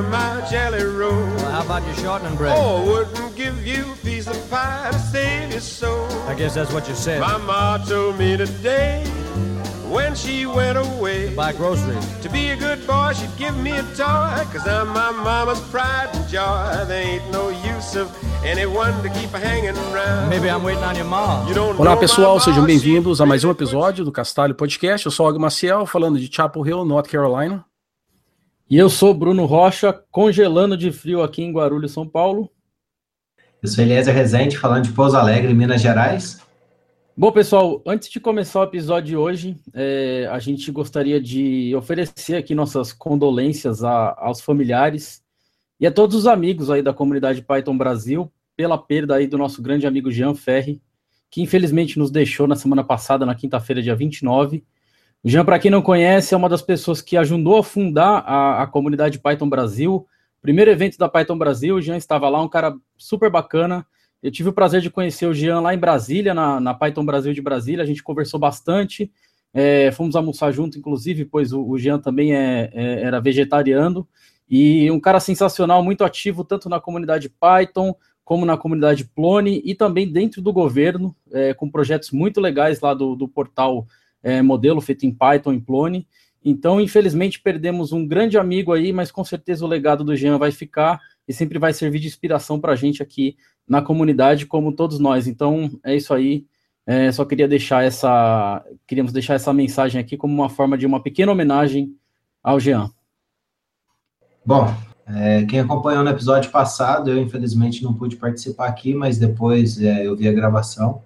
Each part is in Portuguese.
of my jelly roll. Well, how about your shortening bread? Oh, wouldn't give you a piece of pie to save your soul. I guess that's what you said. My ma told me today when she went away. Buy groceries. To be a good boy, she'd give me a toy. Cause I'm my mama's pride and joy. There ain't no use of anyone to keep hanging around. Maybe I'm waiting on your mom. You don't Olá pessoal, sejam bem-vindos a mais um episódio do Castalho Podcast. Eu sou o Og Maciel, falando de Chapel Hill, North Carolina. E eu sou Bruno Rocha, congelando de frio aqui em Guarulhos, São Paulo. Eu sou Eliezer Rezende, falando de Pouso Alegre, Minas Gerais. Bom, pessoal, antes de começar o episódio de hoje, é, a gente gostaria de oferecer aqui nossas condolências a- aos familiares e a todos os amigos aí da comunidade Python Brasil pela perda aí do nosso grande amigo Jean Ferri, que infelizmente nos deixou na semana passada, na quinta-feira, dia 29. O Jean, para quem não conhece, é uma das pessoas que ajudou a fundar a, a comunidade Python Brasil. Primeiro evento da Python Brasil, o Jean estava lá, um cara super bacana. Eu tive o prazer de conhecer o Jean lá em Brasília, na, na Python Brasil de Brasília. A gente conversou bastante, é, fomos almoçar junto, inclusive, pois o, o Jean também é, é- era vegetariano. E um cara sensacional, muito ativo, tanto na comunidade Python, como na comunidade Plone, e também dentro do governo, é, com projetos muito legais lá do, do portal é, modelo feito em Python, em Plone. Então, infelizmente, perdemos um grande amigo aí, mas com certeza o legado do Jean vai ficar e sempre vai servir de inspiração para a gente aqui na comunidade, como todos nós. Então, é isso aí. É, só queria deixar essa, queríamos deixar essa mensagem aqui como uma forma de uma pequena homenagem ao Jean. Bom, é, quem acompanhou no episódio passado, eu infelizmente não pude participar aqui, mas depois é, eu vi a gravação.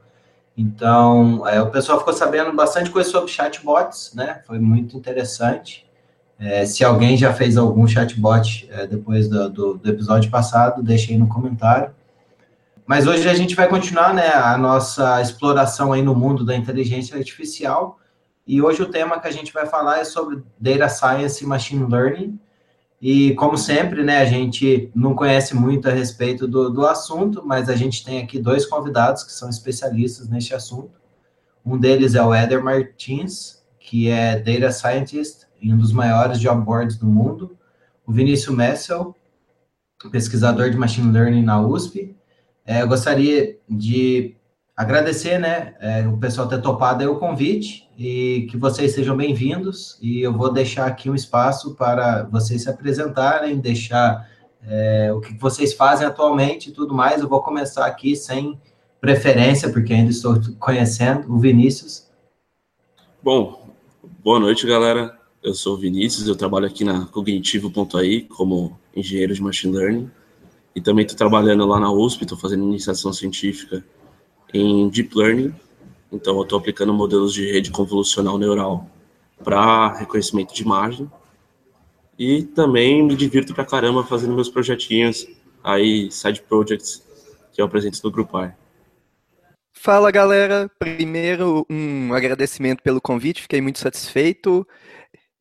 Então, é, o pessoal ficou sabendo bastante coisa sobre chatbots, né? Foi muito interessante. É, se alguém já fez algum chatbot é, depois do, do- do episódio passado, deixe aí no comentário. Mas hoje a gente vai continuar né, a nossa exploração aí no mundo da inteligência artificial. E hoje o tema que a gente vai falar é sobre Data Science e Machine Learning. E, como sempre, né, a gente não conhece muito a respeito do, do assunto, mas a gente tem aqui dois convidados que são especialistas neste assunto. Um deles é o Eder Martins, que é Data Scientist e um dos maiores job boards do mundo. O Vinícius Messel, pesquisador de Machine Learning na USP. É, eu gostaria de agradecer, né, é, o pessoal ter topado o convite e que vocês sejam bem-vindos. E eu vou deixar aqui um espaço para vocês se apresentarem, deixar é, o que vocês fazem atualmente e tudo mais. Eu vou começar aqui sem preferência, porque ainda estou conhecendo o Vinícius. Bom, boa noite, galera. Eu sou o Vinícius, eu trabalho aqui na Cognitivo.ai como engenheiro de Machine Learning e também estou trabalhando lá na USP, estou fazendo iniciação científica em Deep Learning, então eu estou aplicando modelos de rede convolucional neural para reconhecimento de imagem e também me divirto pra caramba fazendo meus projetinhos aí, side projects, que eu apresento no Grupar. Fala galera, primeiro um agradecimento pelo convite, fiquei muito satisfeito.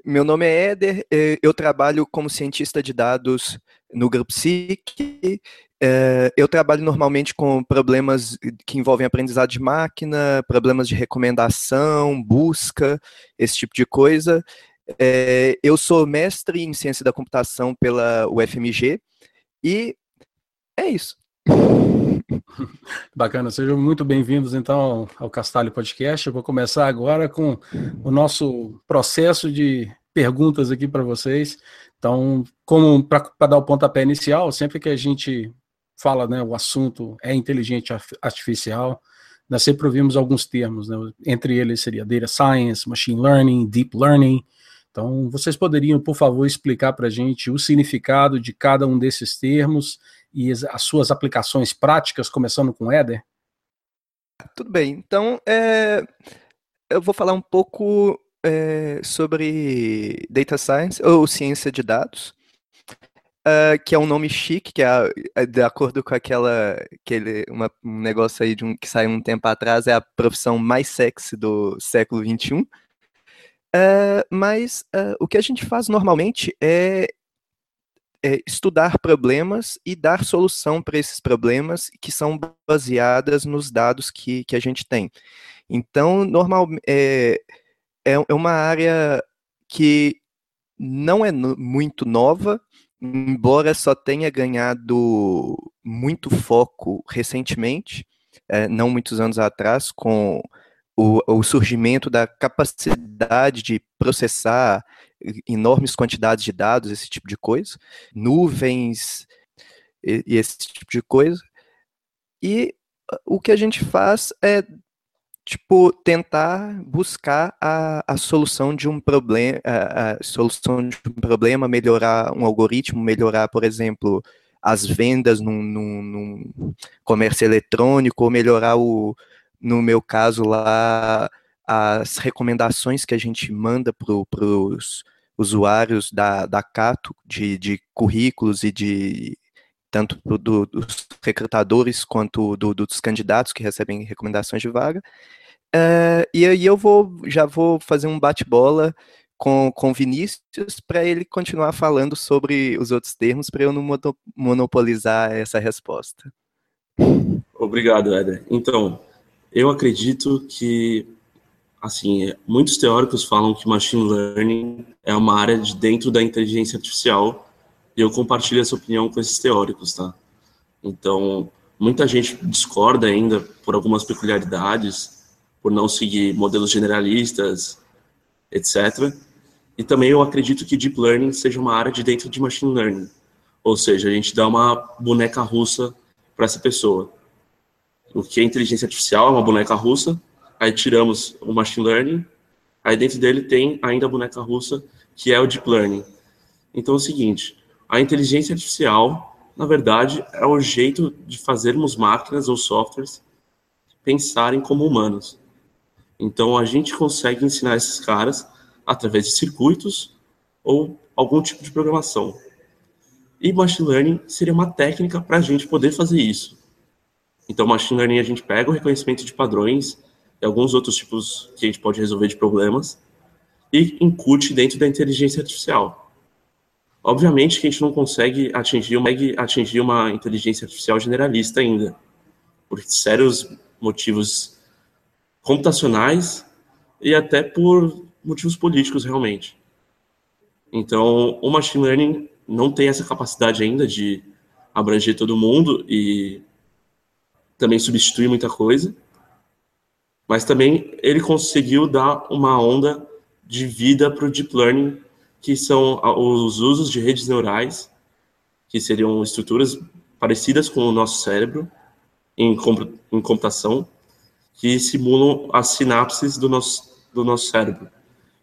Meu nome é Éder, eu trabalho como cientista de dados no Grupo SIC. Eh, Eu trabalho normalmente com problemas que envolvem aprendizado de máquina, problemas de recomendação, busca, esse tipo de coisa. Eh, Eu sou mestre em ciência da computação pela UFMG e é isso. Bacana, sejam muito bem-vindos então ao Castalho Podcast. Eu vou começar agora com o nosso processo de perguntas aqui para vocês. Então, como para dar o pontapé inicial, sempre que a gente fala, né, o assunto é inteligência artificial, nós sempre ouvimos alguns termos, né? Entre eles seria data science, machine learning, deep learning. Então, vocês poderiam, por favor, explicar para a gente o significado de cada um desses termos e as- as suas aplicações práticas, começando com Éder? Tudo bem, então é, eu vou falar um pouco é, sobre Data Science, ou Ciência de Dados, ah, que é um nome chique, que é, é de acordo com aquela, aquele, uma- um negócio aí de um, que saiu um tempo atrás, é a profissão mais sexy do século XXI. Ah, mas ah, o que a gente faz normalmente é é, estudar problemas e dar solução para esses problemas que são baseadas nos dados que, que a gente tem. Então, normal, é, é é uma área que não é no- muito nova, embora só tenha ganhado muito foco recentemente, é, não muitos anos atrás, com o, o, surgimento da capacidade de processar enormes quantidades de dados, esse tipo de coisa, nuvens e, e esse tipo de coisa. E o que a gente faz é tipo, tentar buscar a, a solução de um problema, a, solução de um problema, melhorar um algoritmo, melhorar, por exemplo, as vendas num, num, num comércio eletrônico, ou melhorar o, no meu caso lá, as recomendações que a gente manda para os usuários da, da Cato, de, de currículos e de tanto do, dos recrutadores quanto do, dos candidatos que recebem recomendações de vaga. Uh, e aí eu vou já vou fazer um bate-bola com com Vinícius para ele continuar falando sobre os outros termos para eu não monopolizar essa resposta. Obrigado, Éder. Então, eu acredito que assim, muitos teóricos falam que machine learning é uma área de dentro da inteligência artificial e eu compartilho essa opinião com esses teóricos, tá? Então, muita gente discorda ainda por algumas peculiaridades, por não seguir modelos generalistas, etc. E também eu acredito que deep learning seja uma área de dentro de machine learning, ou seja, a gente dá uma boneca russa para essa pessoa. O que é inteligência artificial é uma boneca russa, aí tiramos o machine learning, aí dentro dele tem ainda a boneca russa, que é o deep learning. Então é o seguinte, a inteligência artificial, na verdade, é o jeito de fazermos máquinas ou softwares pensarem como humanos. Então, a gente consegue ensinar esses caras através de circuitos ou algum tipo de programação. E machine learning seria uma técnica para a gente poder fazer isso. Então, machine learning a gente pega o reconhecimento de padrões e alguns outros tipos que a gente pode resolver de problemas e incute dentro da inteligência artificial. Obviamente que a gente não consegue atingir uma, atingir uma inteligência artificial generalista ainda, por sérios motivos computacionais e até por motivos políticos, realmente. Então, o machine learning não tem essa capacidade ainda de abranger todo mundo e também substituir muita coisa, mas também ele conseguiu dar uma onda de vida para o deep learning que são os usos de redes neurais, que seriam estruturas parecidas com o nosso cérebro em, em computação, que simulam as sinapses do nosso, do nosso cérebro.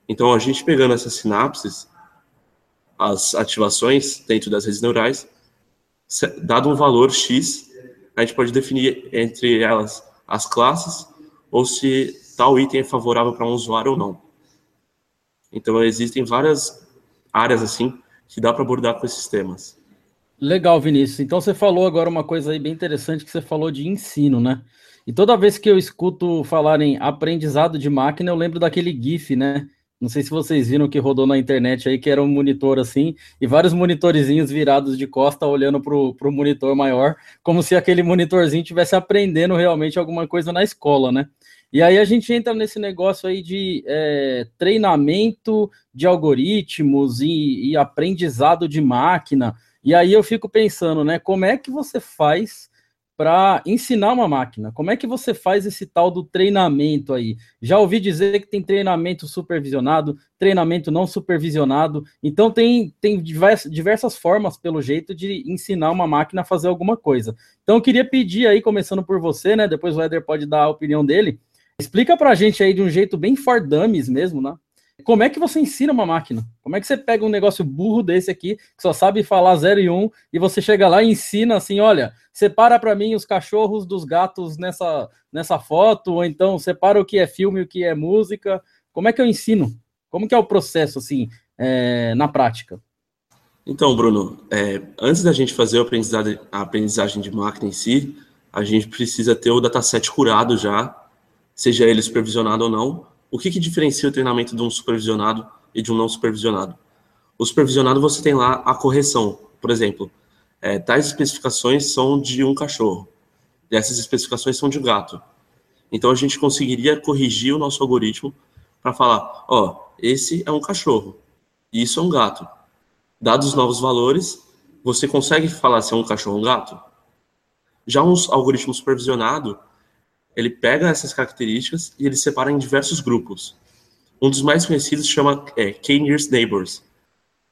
Então, a gente pegando essas sinapses, as ativações dentro das redes neurais, dado um valor X, a gente pode definir entre elas as classes ou se tal item é favorável para um usuário ou não. Então, existem várias áreas assim que dá para abordar com esses temas. Legal, Vinícius. Então você falou agora uma coisa aí bem interessante que você falou de ensino, né? E toda vez que eu escuto falar em aprendizado de máquina, eu lembro daquele GIF, né? Não sei se vocês viram que rodou na internet aí, que era um monitor assim, e vários monitorzinhos virados de costa olhando para o monitor maior, como se aquele monitorzinho estivesse aprendendo realmente alguma coisa na escola, né? E aí a gente entra nesse negócio aí de é, treinamento de algoritmos e, e, aprendizado de máquina. E aí eu fico pensando, né? Como é que você faz para ensinar uma máquina? Como é que você faz esse tal do treinamento aí? Já ouvi dizer que tem treinamento supervisionado, treinamento não supervisionado. Então tem, tem diversas, diversas formas, pelo jeito, de ensinar uma máquina a fazer alguma coisa. Então eu queria pedir aí, começando por você, né? Depois o Eder pode dar a opinião dele Explica pra gente aí de um jeito bem for dummies mesmo, né? Como é que você ensina uma máquina? Como é que você pega um negócio burro desse aqui, que só sabe falar 0 e 1, um, e você chega lá e ensina assim, olha, separa para mim os cachorros dos gatos nessa, nessa foto, ou então separa o que é filme o que é música. Como é que eu ensino? Como que é o processo, assim, é, na prática? Então, Bruno, é, antes da gente fazer a a aprendizagem de máquina em si, a gente precisa ter o dataset curado já, seja ele supervisionado ou não, o que, que diferencia o treinamento de um supervisionado e de um não supervisionado? O supervisionado você tem lá a correção, por exemplo, é, tais especificações são de um cachorro e essas especificações são de um gato. Então a gente conseguiria corrigir o nosso algoritmo para falar, ó, esse é um cachorro isso é um gato. Dados os novos valores, você consegue falar se é um cachorro ou um gato? Já um algoritmo supervisionado, ele pega essas características e ele separa em diversos grupos. Um dos mais conhecidos chama é, K-Nearest Neighbors,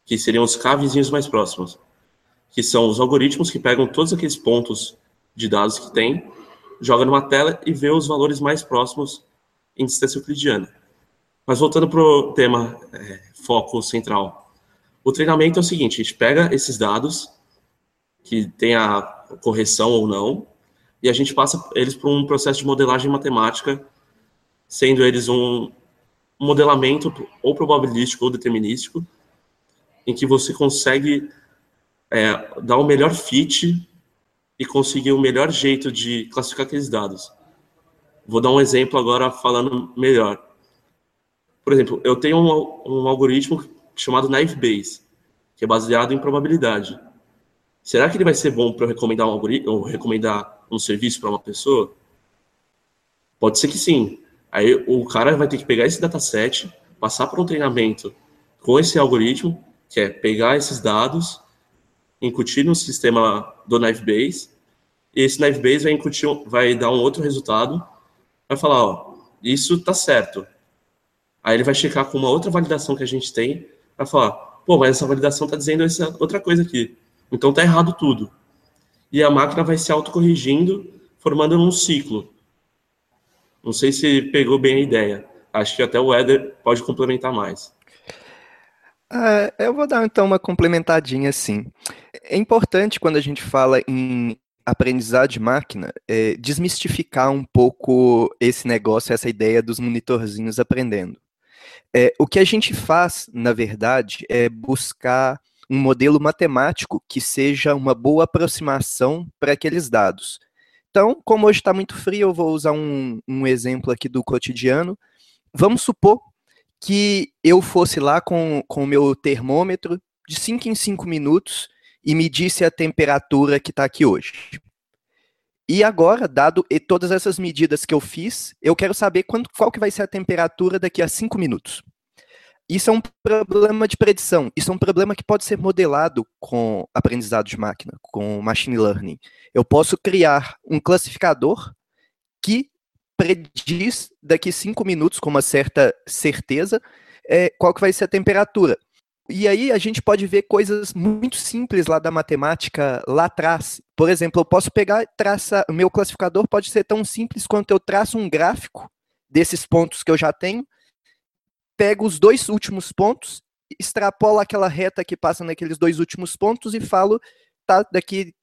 que seriam os K vizinhos mais próximos, que são os algoritmos que pegam todos aqueles pontos de dados que tem, joga numa tela e vê os valores mais próximos em distância euclidiana. Mas voltando para o tema é, foco central. O treinamento é o seguinte, a gente pega esses dados, que tem a correção ou não, e a gente passa eles por um processo de modelagem matemática, sendo eles um modelamento ou probabilístico ou determinístico, em que você consegue é, dar o melhor fit e conseguir o melhor jeito de classificar aqueles dados. Vou dar um exemplo agora falando melhor. Por exemplo, eu tenho um, um algoritmo chamado Naive Bayes, que é baseado em probabilidade. Será que ele vai ser bom para recomendar um algoritmo ou recomendar um serviço para uma pessoa? Pode ser que sim. Aí o cara vai ter que pegar esse dataset, passar por um treinamento com esse algoritmo, que é pegar esses dados, incutir no sistema do Naive Bayes, e esse Naive Bayes vai incutir, vai dar um outro resultado, vai falar, ó, isso está certo. Aí ele vai checar com uma outra validação que a gente tem, vai falar, pô, mas essa validação está dizendo essa outra coisa aqui. Então está errado tudo. E a máquina vai se autocorrigindo, formando um ciclo. Não sei se pegou bem a ideia. Acho que até o Éder pode complementar mais. Uh, eu vou dar então uma complementadinha assim. É importante quando a gente fala em aprendizado de máquina é, desmistificar um pouco esse negócio, essa ideia dos monitorzinhos aprendendo. É, o que a gente faz, na verdade, é buscar um modelo matemático que seja uma boa aproximação para aqueles dados. Então, como hoje está muito frio, eu vou usar um, um exemplo aqui do cotidiano. Vamos supor que eu fosse lá com o meu termômetro de 5 em 5 minutos e medisse a temperatura que está aqui hoje. E agora, dado todas essas medidas que eu fiz, eu quero saber quanto, qual que vai ser a temperatura daqui a 5 minutos. Isso é um problema de predição. Isso é um problema que pode ser modelado com aprendizado de máquina, com machine learning. Eu posso criar um classificador que prediz daqui cinco minutos, com uma certa certeza, é, qual que vai ser a temperatura. E aí a gente pode ver coisas muito simples lá da matemática lá atrás. Por exemplo, eu posso pegar traçar. O meu classificador pode ser tão simples quanto eu traço um gráfico desses pontos que eu já tenho, pego os dois últimos pontos, extrapolo aquela reta que passa naqueles dois últimos pontos e falo, tá, daqui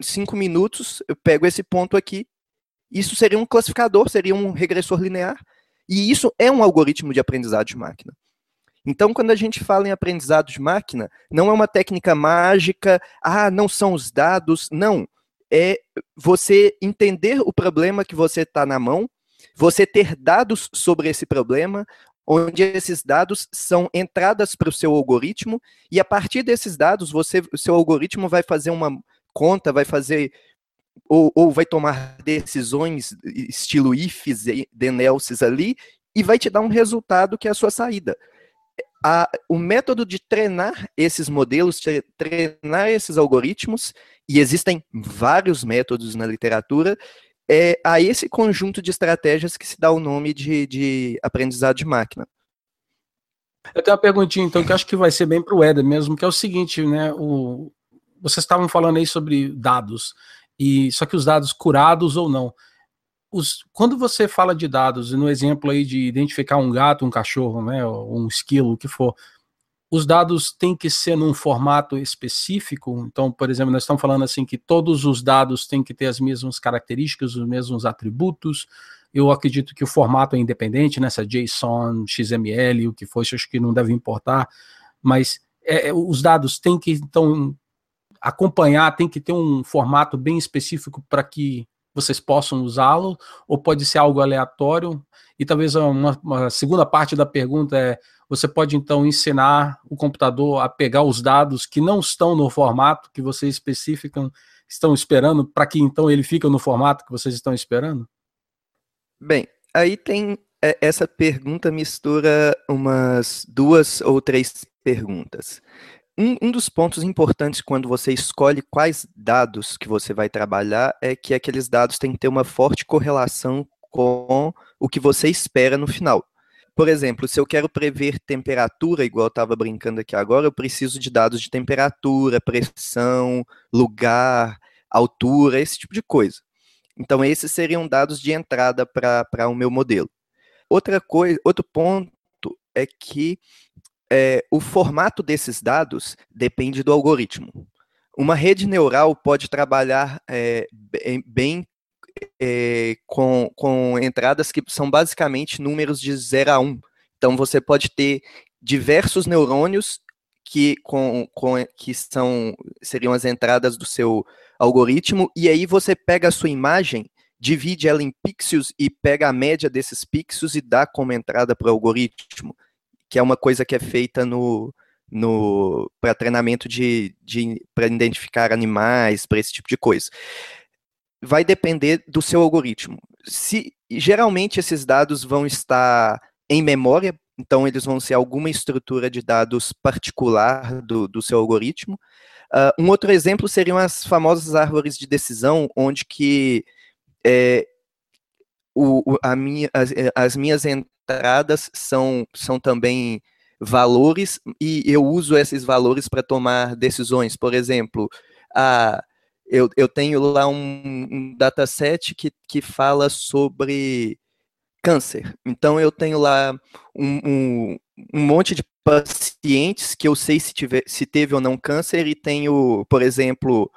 cinco minutos eu pego esse ponto aqui. Isso seria um classificador, seria um regressor linear. E isso é um algoritmo de aprendizado de máquina. Então, quando a gente fala em aprendizado de máquina, não é uma técnica mágica, ah, não são os dados, não. É você entender o problema que você está na mão, você ter dados sobre esse problema, onde esses dados são entradas para o seu algoritmo, e a partir desses dados, você, o seu algoritmo vai fazer uma conta, vai fazer ou, ou vai tomar decisões estilo ifs e then else's ali, e vai te dar um resultado que é a sua saída. A, o método de treinar esses modelos, de treinar esses algoritmos, e existem vários métodos na literatura, é a esse conjunto de estratégias que se dá o nome de, de aprendizado de máquina. Eu tenho uma perguntinha, então, que acho que vai ser bem para o Éder mesmo, que é o seguinte, né? O, vocês estavam falando aí sobre dados, e só que os dados curados ou não os, quando você fala de dados, no exemplo aí de identificar um gato, um cachorro, né, um esquilo, o que for, os dados têm que ser num formato específico. Então, por exemplo, nós estamos falando assim que todos os dados têm que ter as mesmas características, os mesmos atributos. Eu acredito que o formato é independente, nessa né, JSON, XML, o que for, acho que não deve importar. Mas é, é, os dados têm que então acompanhar, tem que ter um formato bem específico para que vocês possam usá-lo, ou pode ser algo aleatório. E talvez uma, uma, segunda parte da pergunta é: você pode então ensinar o computador a pegar os dados que não estão no formato que vocês especificam, estão esperando, para que então ele fique no formato que vocês estão esperando? Bem, aí tem é, essa pergunta mistura umas duas ou três perguntas. Um, um dos pontos importantes quando você escolhe quais dados que você vai trabalhar é que aqueles dados têm que ter uma forte correlação com o que você espera no final. Por exemplo, se eu quero prever temperatura, igual eu estava brincando aqui agora, eu preciso de dados de temperatura, pressão, lugar, altura, esse tipo de coisa. Então, esses seriam dados de entrada para o meu modelo. Outra coisa, outro ponto é que é, o formato desses dados depende do algoritmo. Uma rede neural pode trabalhar é, bem é, com, com entradas que são basicamente números de 0 a 1. Um. Então, você pode ter diversos neurônios que, com, com, que são, seriam as entradas do seu algoritmo, e aí você pega a sua imagem, divide ela em pixels e pega a média desses pixels e dá como entrada para o algoritmo, que é uma coisa que é feita no, no para treinamento de, de para identificar animais, para esse tipo de coisa. Vai depender do seu algoritmo. Se geralmente esses dados vão estar em memória, então eles vão ser alguma estrutura de dados particular do, do seu algoritmo. Uh, um outro exemplo seriam as famosas árvores de decisão, onde que é, o, a minha, as, as, minhas entradas são, são também valores e eu uso esses valores para tomar decisões. Por exemplo, a, eu, eu tenho lá um, um dataset que, que fala sobre câncer. Então eu tenho lá um, um, um, monte de pacientes que eu sei se, tiver, se teve ou não câncer e tenho, por exemplo,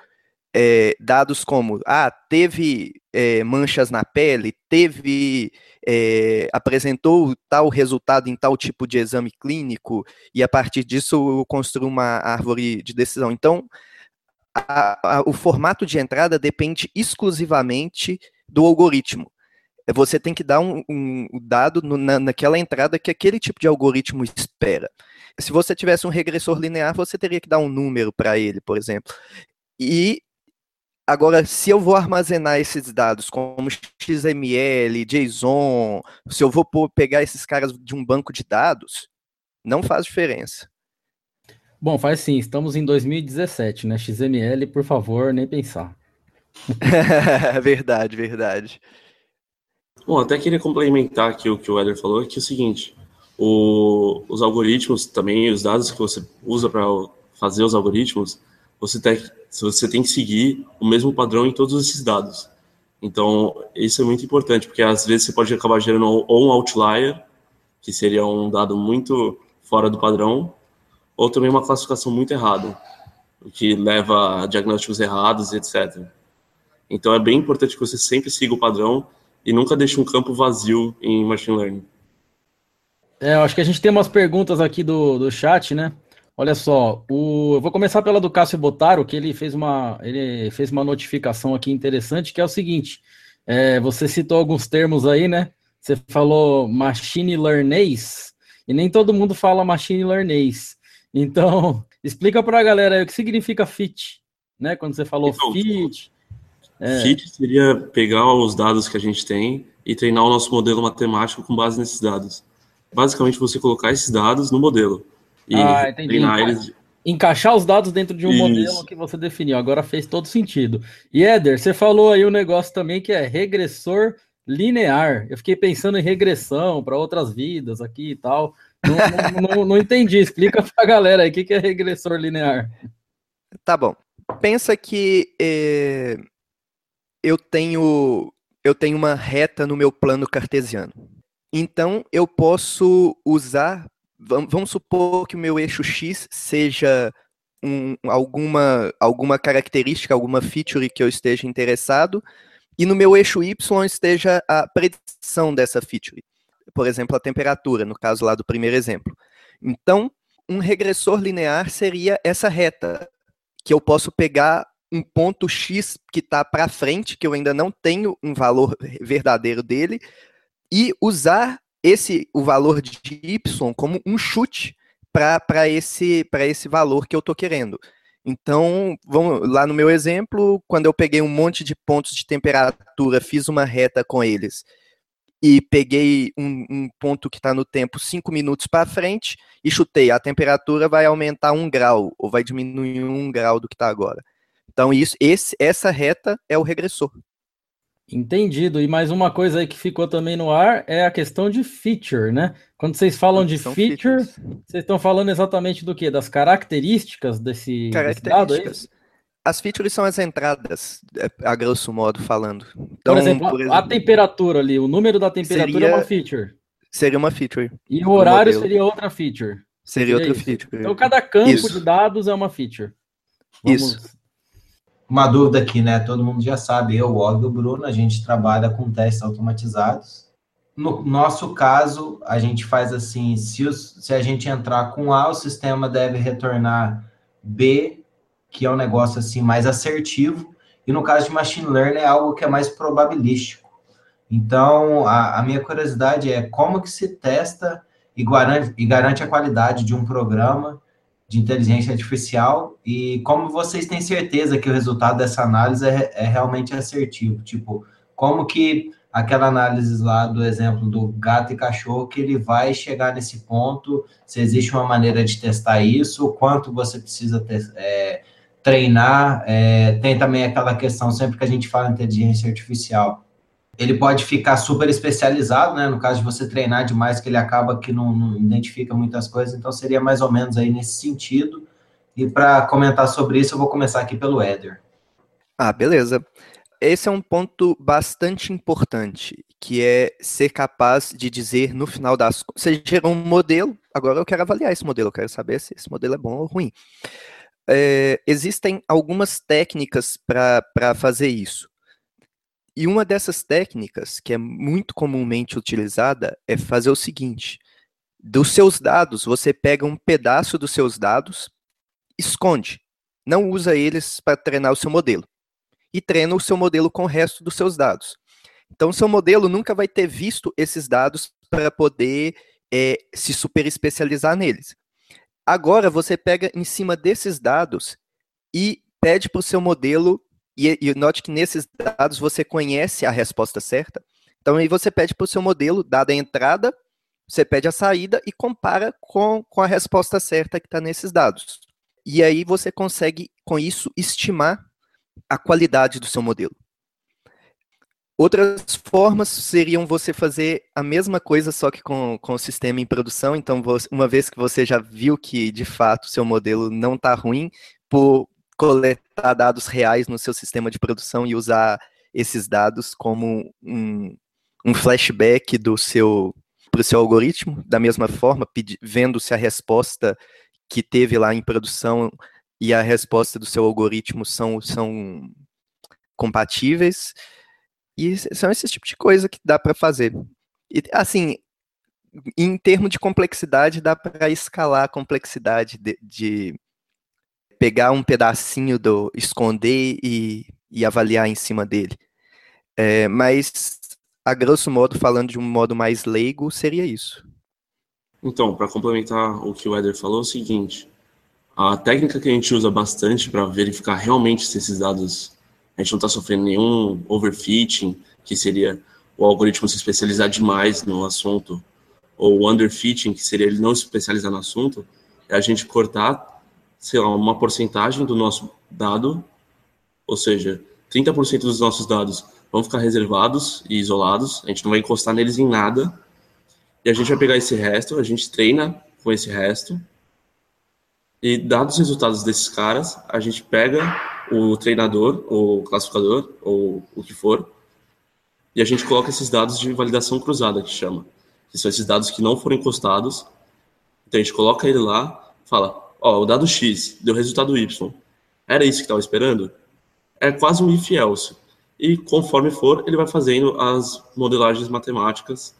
é, dados como ah, teve é, manchas na pele, teve é, apresentou tal resultado em tal tipo de exame clínico, e a partir disso eu construo uma árvore de decisão. Então, a, a, o formato de entrada depende exclusivamente do algoritmo você tem que dar um, um dado no, na, naquela entrada que aquele tipo de algoritmo espera. Se você tivesse um regressor linear, você teria que dar um número para ele, por exemplo. E agora, se eu vou armazenar esses dados como XML, JSON, se eu vou pegar esses caras de um banco de dados, não faz diferença. Bom, faz sim. Estamos em 2017, né? XML, por favor, nem pensar. verdade, verdade. Bom, até queria complementar aqui o que o Eder falou, que é o seguinte, o, os algoritmos também, os dados que você usa para fazer os algoritmos, você tem, você tem que seguir o mesmo padrão em todos esses dados. Então, isso é muito importante, porque às vezes você pode acabar gerando ou um outlier, que seria um dado muito fora do padrão, ou também uma classificação muito errada, o que leva a diagnósticos errados, etc. Então, é bem importante que você sempre siga o padrão e nunca deixe um campo vazio em machine learning. É, eu acho que a gente tem umas perguntas aqui do, do chat, né? Olha só, o, eu vou começar pela do Cássio Botaro, que ele fez uma, ele fez uma notificação aqui interessante, que é o seguinte: é, você citou alguns termos aí, né? Você falou machine learners, e nem todo mundo fala machine learners. Então, explica para a galera aí o que significa fit, né? Quando você falou então, fit, é. Fit seria pegar os dados que a gente tem e treinar o nosso modelo matemático com base nesses dados. Basicamente, você colocar esses dados no modelo e ah, treinar eles. Encaixar os dados dentro de um Isso. modelo que você definiu. Agora fez todo sentido. E Éder, você falou aí um negócio também que é regressor linear. Eu fiquei pensando em regressão para outras vidas aqui e tal. Não, não, não, não entendi. Explica para a galera aí o que, que é regressor linear. Tá bom. Pensa que eh, eu tenho eu tenho uma reta no meu plano cartesiano. Então eu posso usar, vamos supor que o meu eixo x seja um, alguma alguma característica, alguma feature que eu esteja interessado, e no meu eixo y esteja a predição dessa feature. Por exemplo, a temperatura, no caso lá do primeiro exemplo. Então, um regressor linear seria essa reta, que eu posso pegar um ponto X que está para frente, que eu ainda não tenho um valor verdadeiro dele, e usar esse o valor de Y como um chute para esse, esse valor que eu estou querendo. Então, vamos lá no meu exemplo, quando eu peguei um monte de pontos de temperatura, fiz uma reta com eles e peguei um, um ponto que está no tempo 5 minutos para frente e chutei, a temperatura vai aumentar um grau, ou vai diminuir um grau do que está agora. Então, isso, esse, essa reta é o regressor. Entendido. E mais uma coisa aí que ficou também no ar é a questão de feature, né? Quando vocês falam de feature, features. vocês estão falando exatamente do quê? Das características desse, desse dado, é? Características. As features são as entradas, é, a grosso modo falando. Então, por, exemplo, por a- a exemplo, temperatura ali, o número da temperatura Seria- é uma feature. seria uma feature. E o horário modelo. seria outra feature. Seria Seria outra isso. feature. Então cada campo Isso. de dados é uma feature. Isso. Uma dúvida aqui, né? Todo mundo já sabe, eu, o Og e o Bruno, a gente trabalha com testes automatizados. No nosso caso, a gente faz assim: se, os- se a gente entrar com A, o sistema deve retornar B, que é um negócio assim mais assertivo. E no caso de machine learning, é algo que é mais probabilístico. Então, a, a minha curiosidade é como que se testa e garante, e garante a qualidade de um programa de inteligência artificial e como vocês têm certeza que o resultado dessa análise é, é realmente assertivo? Tipo, como que aquela análise lá do exemplo do gato e cachorro, que ele vai chegar nesse ponto, se existe uma maneira de testar isso, quanto você precisa ter, é, treinar, é, tem também aquela questão, sempre que a gente fala inteligência artificial, ele pode ficar super especializado, né? No caso de você treinar demais, que ele acaba que não, não identifica muitas coisas, então seria mais ou menos aí nesse sentido. E para comentar sobre isso, eu vou começar aqui pelo Éder. Ah, beleza. Esse é um ponto bastante importante, que é ser capaz de dizer no final das contas. Você gerou um modelo, agora eu quero avaliar esse modelo, eu quero saber se esse modelo é bom ou ruim. É, existem algumas técnicas para fazer isso. E uma dessas técnicas, que é muito comumente utilizada, é fazer o seguinte: dos seus dados, você pega um pedaço dos seus dados, esconde, não usa eles para treinar o seu modelo e treina o seu modelo com o resto dos seus dados. Então, seu modelo nunca vai ter visto esses dados para poder é, se super especializar neles. Agora, você pega em cima desses dados e pede para o seu modelo, e, e note que nesses dados você conhece a resposta certa. Então, aí você pede para o seu modelo, dada a entrada, você pede a saída e compara com, com a resposta certa que está nesses dados. E aí você consegue, com isso, estimar a qualidade do seu modelo. Outras formas seriam você fazer a mesma coisa, só que com, com o sistema em produção. Então, você, uma vez que você já viu que, de fato, seu modelo não está ruim, por coletar dados reais no seu sistema de produção e usar esses dados como um, um flashback do seu para o seu algoritmo, da mesma forma, pedi, vendo se a resposta que teve lá em produção e a resposta do seu algoritmo são, são compatíveis. E são esse tipo de coisa que dá para fazer. E, assim, em termos de complexidade, dá para escalar a complexidade de, de, pegar um pedacinho do esconder e, e avaliar em cima dele. É, mas, a grosso modo, falando de um modo mais leigo, seria isso. Então, para complementar o que o Eder falou, é o seguinte: a técnica que a gente usa bastante para verificar realmente se esses dados a gente não está sofrendo nenhum overfitting, que seria o algoritmo se especializar demais no assunto, ou underfitting, que seria ele não se especializar no assunto, é a gente cortar, sei lá, uma porcentagem do nosso dado, ou seja, 30% dos nossos dados vão ficar reservados e isolados, a gente não vai encostar neles em nada, e a gente vai pegar esse resto, a gente treina com esse resto, e dados os resultados desses caras, a gente pega o treinador, o classificador, ou o que for, e a gente coloca esses dados de validação cruzada, que chama, que são esses dados que não foram encostados. Então a gente coloca ele lá, fala, ó, o dado X deu resultado Y. Era isso que estava esperando? É quase um if else. E conforme for, ele vai fazendo as modelagens matemáticas.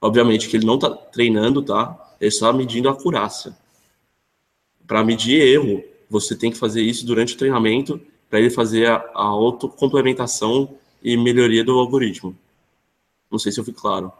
Obviamente que ele não está treinando, tá? Ele está medindo a acurácia. Para medir erro, você tem que fazer isso durante o treinamento para ele fazer a, a autocomplementação e melhoria do algoritmo. Não sei se eu fui claro.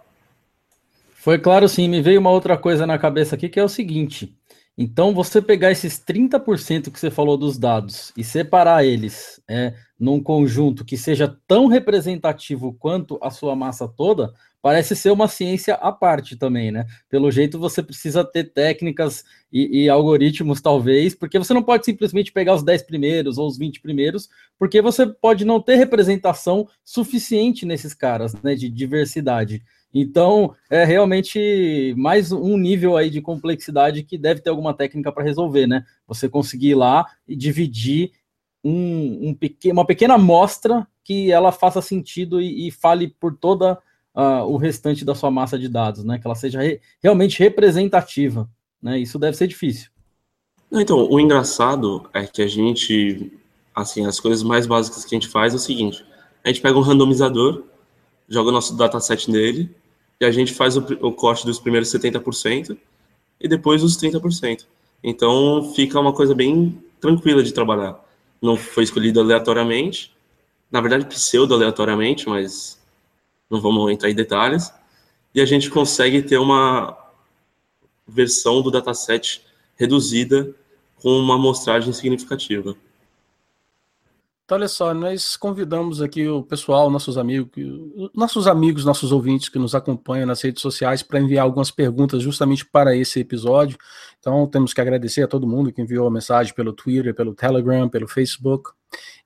Foi claro sim, me veio uma outra coisa na cabeça aqui que é o seguinte: Então, você pegar esses 30% que você falou dos dados e separar eles é, num conjunto que seja tão representativo quanto a sua massa toda, parece ser uma ciência à parte também, né? Pelo jeito, você precisa ter técnicas e, e, algoritmos, talvez, porque você não pode simplesmente pegar os 10 primeiros ou os 20 primeiros, porque você pode não ter representação suficiente nesses caras, né? De diversidade. Então, é realmente mais um nível aí de complexidade que deve ter alguma técnica para resolver, né? Você conseguir ir lá e dividir um, um uma pequena amostra que ela faça sentido e, e fale por toda uh, o restante da sua massa de dados, né? Que ela seja re, realmente representativa, né? Isso deve ser difícil. Então, o engraçado é que a gente, assim, as coisas mais básicas que a gente faz é o seguinte: a gente pega um randomizador joga o nosso dataset nele e a gente faz o, o corte dos primeiros 70% e depois os 30%. Então fica uma coisa bem tranquila de trabalhar. Não foi escolhido aleatoriamente, na verdade pseudo aleatoriamente, mas não vamos entrar em detalhes. E a gente consegue ter uma versão do dataset reduzida com uma amostragem significativa. Então, olha só, nós convidamos aqui o pessoal, nossos amigos, nossos amigos, nossos ouvintes que nos acompanham nas redes sociais para enviar algumas perguntas justamente para esse episódio. Então, temos que agradecer a todo mundo que enviou a mensagem pelo Twitter, pelo Telegram, pelo Facebook.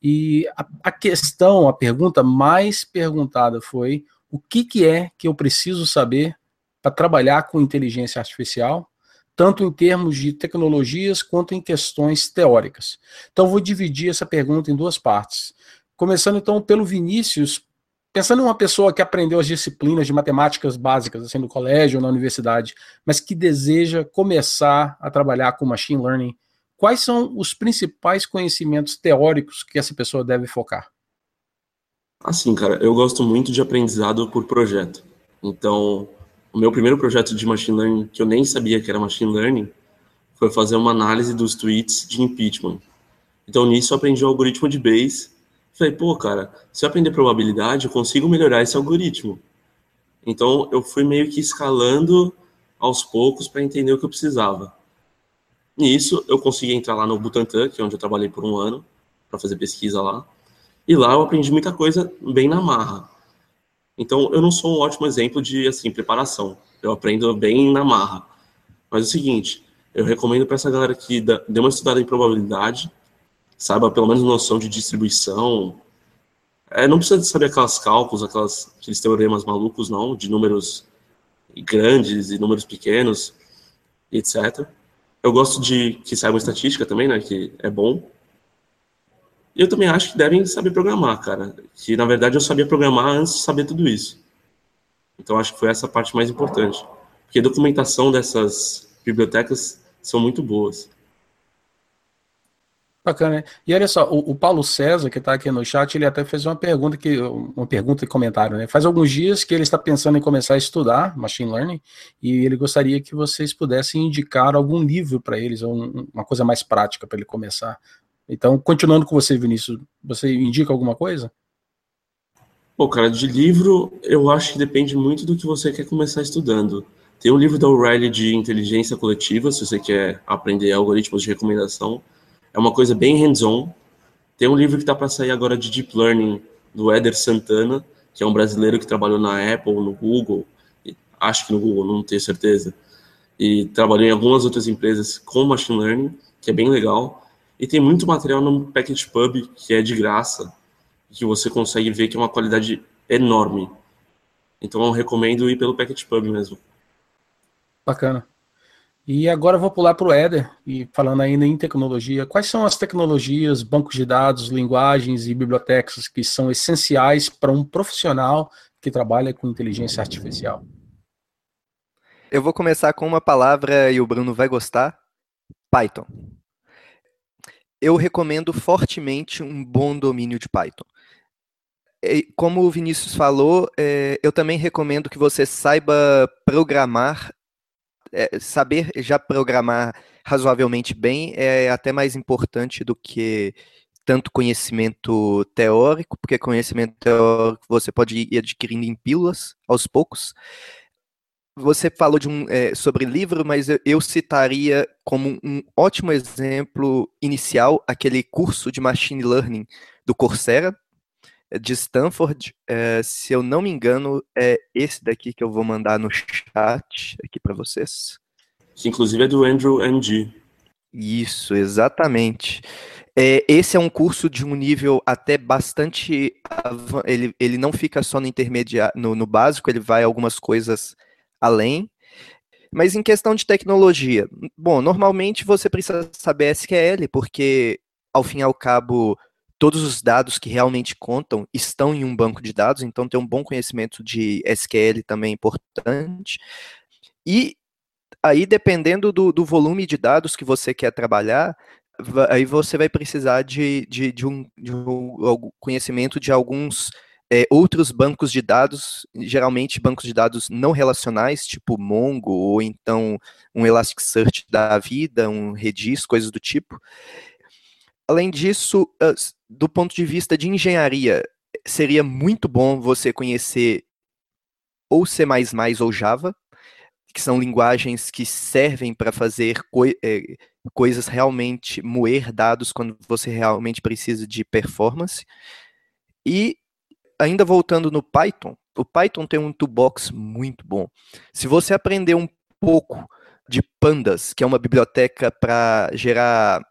E a, a questão, a pergunta mais perguntada foi: o que, que é que eu preciso saber para trabalhar com inteligência artificial tanto em termos de tecnologias quanto em questões teóricas. Então, vou dividir essa pergunta em duas partes. Começando então pelo Vinícius, pensando em uma pessoa que aprendeu as disciplinas de matemáticas básicas, assim, no colégio ou na universidade, mas que deseja começar a trabalhar com machine learning, quais são os principais conhecimentos teóricos que essa pessoa deve focar? Assim, cara, eu gosto muito de aprendizado por projeto. Então, o meu primeiro projeto de machine learning, que eu nem sabia que era machine learning, foi fazer uma análise dos tweets de impeachment. Então, nisso, eu aprendi o algoritmo de Bayes. Falei, pô, cara, se eu aprender probabilidade, eu consigo melhorar esse algoritmo. Então, eu fui meio que escalando aos poucos para entender o que eu precisava. Nisso, eu consegui entrar lá no Butantan, que é onde eu trabalhei por um ano, para fazer pesquisa lá. E lá eu aprendi muita coisa bem na marra. Então, eu não sou um ótimo exemplo de assim preparação. Eu aprendo bem na marra. Mas é o seguinte, eu recomendo para essa galera que dê uma estudada em probabilidade, saiba pelo menos noção de distribuição. É, não precisa saber aquelas cálculos, aquelas, aqueles teoremas malucos, não, de números grandes e números pequenos, etc. Eu gosto de que saiba estatística também, né, que é bom. Eu também acho que devem saber programar, cara. Que na verdade eu sabia programar antes de saber tudo isso. Então acho que foi essa parte mais importante. Porque a documentação dessas bibliotecas são muito boas. Bacana, né? E olha só, o, o Paulo César, que está aqui no chat, ele até fez uma pergunta que uma pergunta e comentário, né? Faz alguns dias que ele está pensando em começar a estudar machine learning e ele gostaria que vocês pudessem indicar algum livro para eles, ou uma coisa mais prática para ele começar. Então, continuando com você, Vinícius, você indica alguma coisa? Pô, cara, de livro, eu acho que depende muito do que você quer começar estudando. Tem um livro da O'Reilly de inteligência coletiva, se você quer aprender algoritmos de recomendação. É uma coisa bem hands-on. Tem um livro que está para sair agora de Deep Learning, do Éder Santana, que é um brasileiro que trabalhou na Apple, no Google, acho que no Google, não tenho certeza, e trabalhou em algumas outras empresas com Machine Learning, que é bem legal. E tem muito material no Package Pub que é de graça, que você consegue ver que é uma qualidade enorme. Então eu recomendo ir pelo Package Pub mesmo. Bacana. E agora eu vou pular para o Éder, e falando ainda em tecnologia, quais são as tecnologias, bancos de dados, linguagens e bibliotecas que são essenciais para um profissional que trabalha com inteligência artificial? Eu vou começar com uma palavra e o Bruno vai gostar: Python eu recomendo fortemente um bom domínio de Python. Como o Vinícius falou, é, eu também recomendo que você saiba programar, é, saber já programar razoavelmente bem é até mais importante do que tanto conhecimento teórico, porque conhecimento teórico você pode ir adquirindo em pílulas aos poucos. Você falou de um, é, sobre livro, mas eu, eu, citaria como um ótimo exemplo inicial aquele curso de Machine Learning do Coursera, de Stanford. É, se eu não me engano, é esse daqui que eu vou mandar no chat aqui para vocês. Que inclusive é do Andrew MG. Isso, exatamente. É, esse é um curso de um nível até bastante. Ele, ele não fica só no intermediário, no, no básico, ele vai algumas coisas além. Mas em questão de tecnologia, bom, normalmente você precisa saber SQL, porque ao fim e ao cabo todos os dados que realmente contam estão em um banco de dados, então ter um bom conhecimento de SQL também é importante. E aí, dependendo do, do volume de dados que você quer trabalhar, aí você vai precisar de, de, de, um, de um conhecimento de alguns é, outros bancos de dados, geralmente bancos de dados não relacionais, tipo Mongo, ou então um Elasticsearch da vida, um Redis, coisas do tipo. Além disso, do ponto de vista de engenharia, seria muito bom você conhecer ou C++ ou Java, que são linguagens que servem para fazer é, coisas realmente, moer dados quando você realmente precisa de performance. E ainda voltando no Python, o Python tem um toolbox muito bom. Se você aprender um pouco de Pandas, que é uma biblioteca para gerar,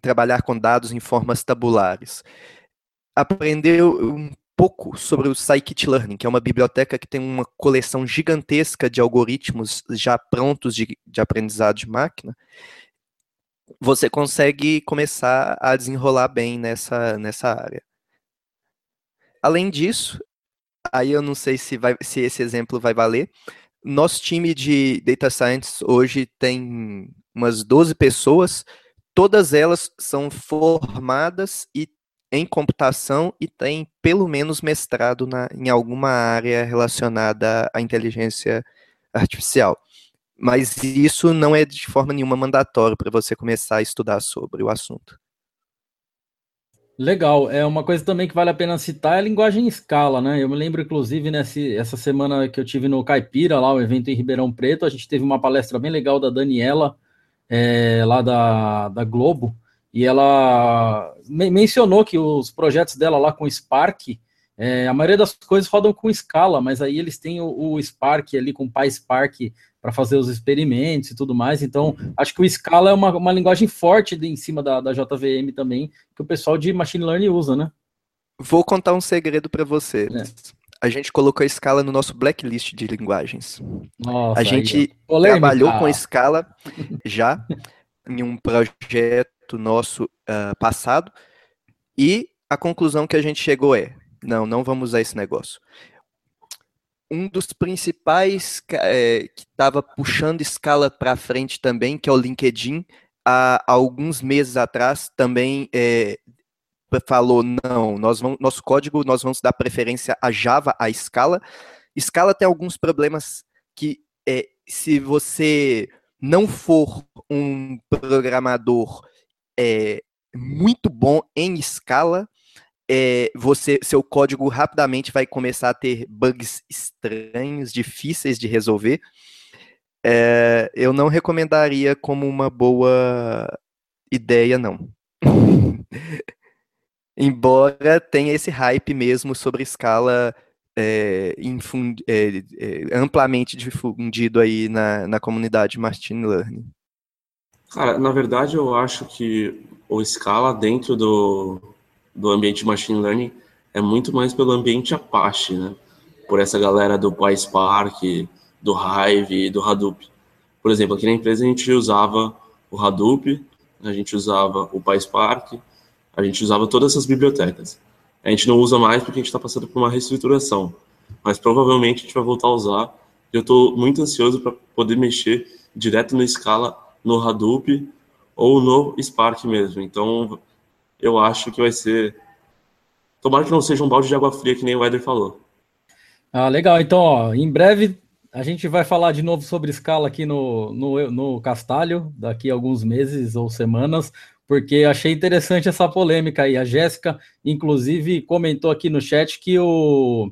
trabalhar com dados em formas tabulares, aprender um pouco sobre o Scikit-Learning, que é uma biblioteca que tem uma coleção gigantesca de algoritmos já prontos de, de aprendizado de máquina, você consegue começar a desenrolar bem nessa, nessa área. Além disso, aí eu não sei se, vai, se esse exemplo vai valer. Nosso time de Data Science hoje tem umas 12 pessoas, todas elas são formadas e em computação e têm pelo menos mestrado na, em alguma área relacionada à inteligência artificial. Mas isso não é de forma nenhuma mandatório para você começar a estudar sobre o assunto. Legal, é uma coisa também que vale a pena citar é a linguagem em escala, né? Eu me lembro, inclusive, nesse, essa semana que eu tive no Caipira, lá, o evento em Ribeirão Preto, a gente teve uma palestra bem legal da Daniela, é, lá da, da Globo, e ela me mencionou que os projetos dela lá com Spark, é, a maioria das coisas rodam com escala, mas aí eles têm o, o Spark ali com o PySpark para fazer os experimentos e tudo mais. Então, acho que o Scala é uma, uma linguagem forte de, em cima da, da JVM também, que o pessoal de Machine Learning usa, né? Vou contar um segredo para você. É. A gente colocou a Scala no nosso blacklist de linguagens. Nossa, a gente trabalhou com a Scala já em um projeto nosso uh, passado e a conclusão que a gente chegou é: não, não vamos usar esse negócio um dos principais é, que estava puxando escala para frente também, que é o LinkedIn, há, alguns meses atrás também é, falou não, nós vamos, nosso código nós vamos dar preferência a Java, a Scala. Scala tem alguns problemas que é, se você não for um programador é, muito bom em escala, é, você, seu código rapidamente vai começar a ter bugs estranhos, difíceis de resolver. É, eu não recomendaria como uma boa ideia, não. Embora tenha esse hype mesmo sobre escala é, infund, é, é, amplamente difundido aí na, na comunidade machine learning. Cara, na verdade eu acho que o Scala dentro do, do ambiente machine learning é muito mais pelo ambiente Apache, né? Por essa galera do PySpark, do Hive e do Hadoop. Por exemplo, aqui na empresa a gente usava o Hadoop, a gente usava o PySpark, a gente usava todas essas bibliotecas. A gente não usa mais porque a gente está passando por uma reestruturação, mas provavelmente a gente vai voltar a usar. Eu estou muito ansioso para poder mexer direto na escala no Hadoop ou no Spark mesmo. Então, eu acho que vai ser. Tomara que não seja um balde de água fria, que nem o Eder falou. Ah, legal. Então, ó, em breve a gente vai falar de novo sobre escala aqui no, no, no Castalho, daqui a alguns meses ou semanas, porque achei interessante essa polêmica aí. A Jéssica, inclusive, comentou aqui no chat que o,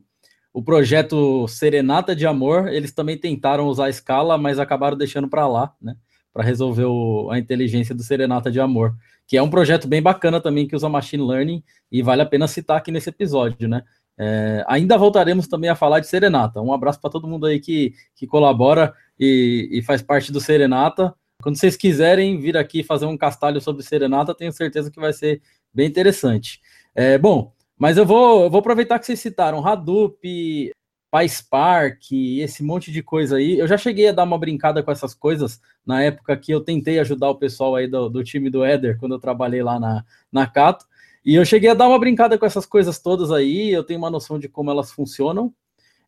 o projeto Serenata de Amor, eles também tentaram usar a escala, mas acabaram deixando para lá, né? Para resolver o, a inteligência do Serenata de Amor, que é um projeto bem bacana também que usa machine learning e vale a pena citar aqui nesse episódio, né? É, ainda voltaremos também a falar de Serenata. Um abraço para todo mundo aí que, que colabora e, e faz parte do Serenata. Quando vocês quiserem vir aqui fazer um castalho sobre Serenata, tenho certeza que vai ser bem interessante. É, bom, mas eu vou, eu vou aproveitar que vocês citaram Hadoop, PySpark, esse monte de coisa aí. Eu já cheguei a dar uma brincada com essas coisas na época que eu tentei ajudar o pessoal aí do, do time do Eder, quando eu trabalhei lá na, na Cato. E eu cheguei a dar uma brincada com essas coisas todas aí, eu tenho uma noção de como elas funcionam.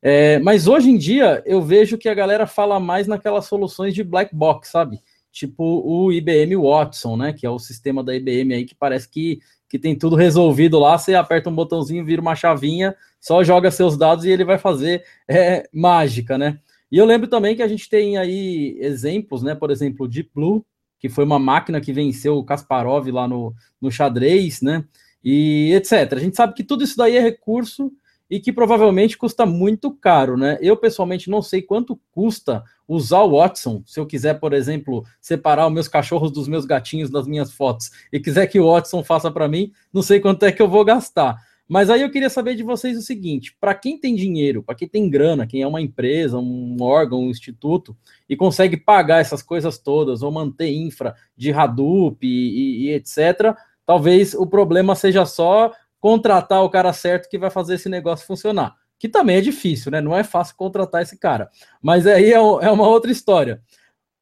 É, mas hoje em dia eu vejo que a galera fala mais naquelas soluções de black box, sabe? Tipo o IBM Watson, né? Que é o sistema da IBM aí que parece que que tem tudo resolvido lá, você aperta um botãozinho, vira uma chavinha, só joga seus dados e ele vai fazer é, mágica, né? E eu lembro também que a gente tem aí exemplos, né? Por exemplo, o Deep Blue, que foi uma máquina que venceu o Kasparov lá no, no xadrez, né? E etc. A gente sabe que tudo isso daí é recurso e que provavelmente custa muito caro, né? Eu pessoalmente não sei quanto custa usar o Watson. Se eu quiser, por exemplo, separar os meus cachorros dos meus gatinhos das minhas fotos e quiser que o Watson faça para mim, não sei quanto é que eu vou gastar. Mas aí eu queria saber de vocês o seguinte: para quem tem dinheiro, para quem tem grana, quem é uma empresa, um órgão, um instituto e consegue pagar essas coisas todas ou manter infra de Hadoop e, e, e etc. Talvez o problema seja só contratar o cara certo que vai fazer esse negócio funcionar. Que também é difícil, né? Não é fácil contratar esse cara. Mas aí é, é uma outra história.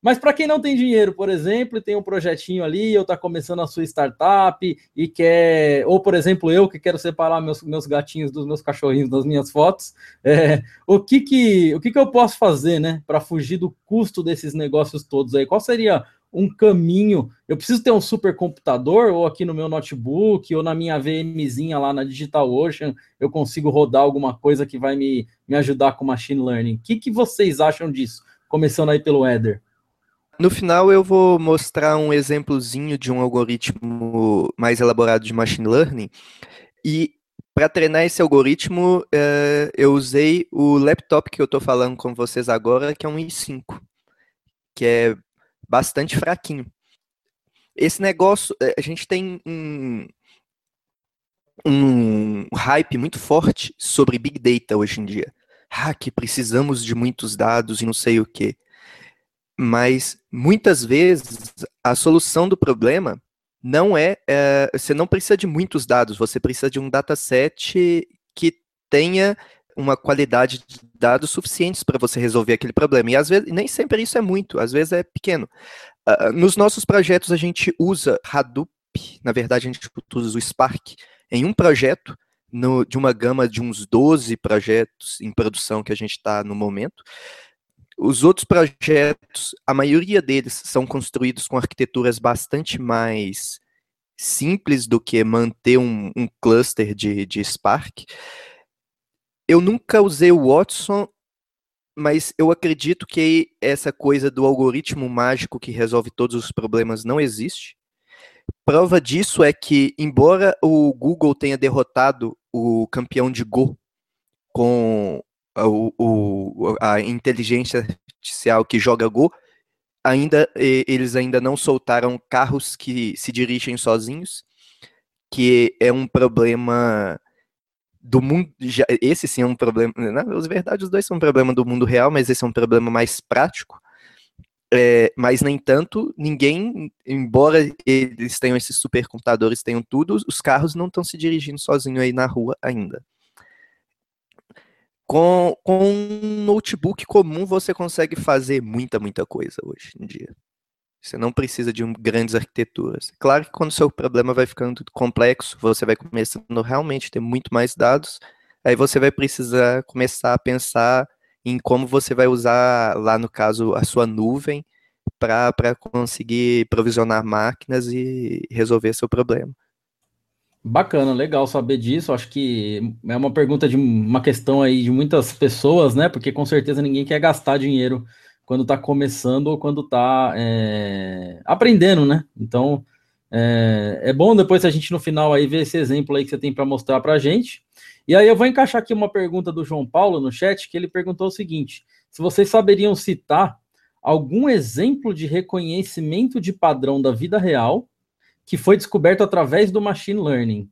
Mas para quem não tem dinheiro, por exemplo, e tem um projetinho ali, ou está começando a sua startup e quer, ou por exemplo, eu que quero separar meus, meus gatinhos dos meus cachorrinhos das minhas fotos, é, o que que o que, que eu posso fazer, né, para fugir do custo desses negócios todos aí? Qual seria um caminho. Eu preciso ter um supercomputador, ou aqui no meu notebook, ou na minha VMzinha lá na DigitalOcean, eu consigo rodar alguma coisa que vai me, me ajudar com machine learning. O que, que vocês acham disso? Começando aí pelo Eder. No final, eu vou mostrar um exemplozinho de um algoritmo mais elaborado de machine learning. E para treinar esse algoritmo, uh, eu usei o laptop que eu estou falando com vocês agora, que é um i5, que é bastante fraquinho. Esse negócio, eh, a gente tem um, um hype muito forte sobre Big Data hoje em dia. Ah, que precisamos de muitos dados e não sei o quê. Mas muitas vezes a solução do problema não é, é, você não precisa de muitos dados, você precisa de um dataset que tenha uma qualidade de dados suficientes para você resolver aquele problema. E às vezes, nem sempre isso é muito, às vezes é pequeno. Uh, nos nossos projetos a gente usa Hadoop, na verdade a gente usa o Spark em um projeto, no, de uma gama de uns 12 projetos em produção que a gente está no momento. Os outros projetos, a maioria deles são construídos com arquiteturas bastante mais simples do que manter um, um cluster de, de Spark. Eu nunca usei o Watson, mas eu acredito que essa coisa do algoritmo mágico que resolve todos os problemas não existe. Prova disso é que, embora o Google tenha derrotado o campeão de Go com o, o, a inteligência artificial que joga Go, ainda eles ainda não soltaram carros que se dirigem sozinhos, que é um problema do mundo. Já, esse sim é um problema. Na verdade, os dois são um problema do mundo real, mas esse é um problema mais prático. É, mas, nem tanto, ninguém, embora eles tenham esses supercomputadores, tenham tudo, os carros não estão se dirigindo sozinho aí na rua ainda. Com, com um notebook comum, você consegue fazer muita, muita coisa hoje em dia. Você não precisa de um, grandes arquiteturas. Claro que quando o seu problema vai ficando complexo, você vai começando realmente a ter muito mais dados, aí você vai precisar começar a pensar em como você vai usar, lá no caso, a sua nuvem para conseguir provisionar máquinas e resolver seu problema. Bacana, legal saber disso. Acho que é uma pergunta de uma questão aí de muitas pessoas, né? Porque com certeza ninguém quer gastar dinheiro quando está começando ou quando está é, aprendendo, né? Então, é, é, bom depois a gente no final aí ver esse exemplo aí que você tem para mostrar para a gente. E aí eu vou encaixar aqui uma pergunta do João Paulo no chat, que ele perguntou o seguinte: se vocês saberiam citar algum exemplo de reconhecimento de padrão da vida real que foi descoberto através do machine learning.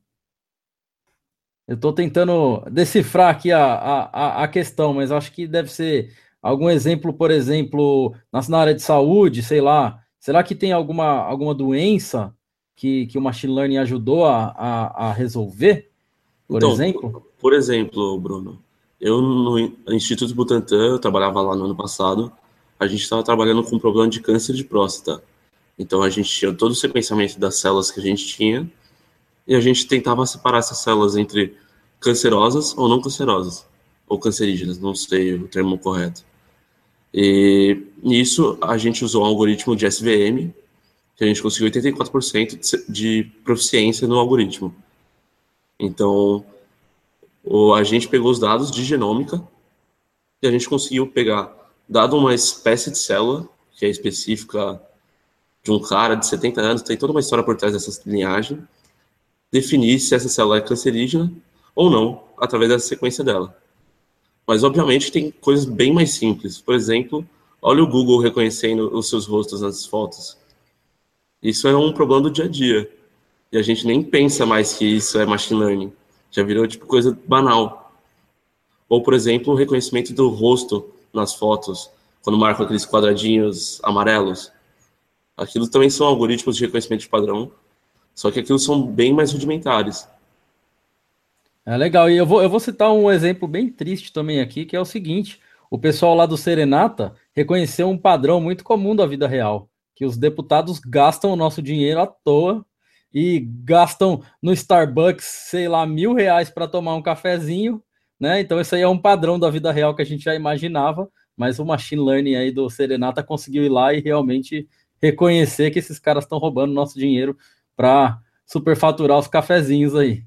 Eu estou tentando decifrar aqui a, a, a questão, mas acho que deve ser algum exemplo, por exemplo, na área de saúde, sei lá. Será que tem alguma, alguma doença que, que o machine learning ajudou a, a, a resolver, por então, exemplo? Por exemplo, Bruno, eu no Instituto Butantan, eu trabalhava lá no ano passado, a gente estava trabalhando com um problema de câncer de próstata. Então a gente tinha todo o sequenciamento das células que a gente tinha e a gente tentava separar essas células entre cancerosas ou não cancerosas, ou cancerígenas, não sei o termo correto. E nisso a gente usou um algoritmo de SVM, que a gente conseguiu 84% de proficiência no algoritmo. Então, a gente pegou os dados de genômica e a gente conseguiu pegar, dado uma espécie de célula, que é específica de um cara de 70 anos, tem toda uma história por trás dessa linhagem, definir se essa célula é cancerígena ou não, através da sequência dela. Mas, obviamente, tem coisas bem mais simples. Por exemplo, olha o Google reconhecendo os seus rostos nas fotos. Isso é um problema do dia a dia. E a gente nem pensa mais que isso é machine learning. Já virou, tipo, coisa banal. Ou, por exemplo, o reconhecimento do rosto nas fotos, quando marcam aqueles quadradinhos amarelos. Aquilo também são algoritmos de reconhecimento de padrão, só que aquilo são bem mais rudimentares. É legal. E eu vou, eu vou citar um exemplo bem triste também aqui, que é o seguinte: o pessoal lá do Serenata reconheceu um padrão muito comum da vida real, que os deputados gastam o nosso dinheiro à toa e gastam no Starbucks, sei lá, mil reais para tomar um cafezinho, né? Então, isso aí é um padrão da vida real que a gente já imaginava, mas o machine learning aí do Serenata conseguiu ir lá e realmente reconhecer que esses caras estão roubando nosso dinheiro para superfaturar os cafezinhos aí.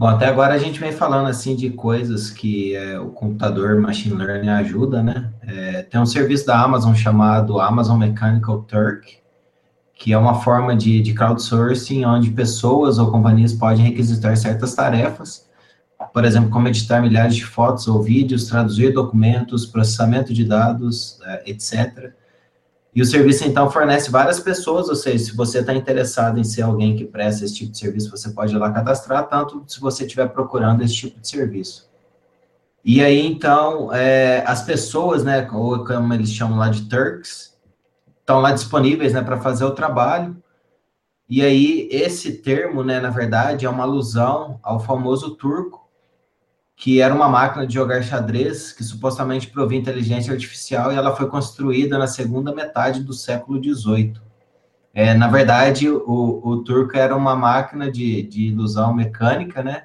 Bom, até agora a gente vem falando assim de coisas que é, o computador machine learning ajuda, né? É, tem um serviço da Amazon chamado Amazon Mechanical Turk, que é uma forma de, de crowdsourcing onde pessoas ou companhias podem requisitar certas tarefas, por exemplo, como editar milhares de fotos ou vídeos, traduzir documentos, processamento de dados, é, etc. E o serviço, então, fornece várias pessoas, ou seja, se você está interessado em ser alguém que presta esse tipo de serviço, você pode ir lá cadastrar, tanto se você estiver procurando esse tipo de serviço. E aí, então, é, as pessoas, né, ou como eles chamam lá de Turks, estão lá disponíveis, né, para fazer o trabalho. E aí, esse termo, né, na verdade, é uma alusão ao famoso turco, que era uma máquina de jogar xadrez que supostamente provia inteligência artificial e ela foi construída na segunda metade do século XVIII. É, na verdade, o, o turco era uma máquina de, de ilusão mecânica, né?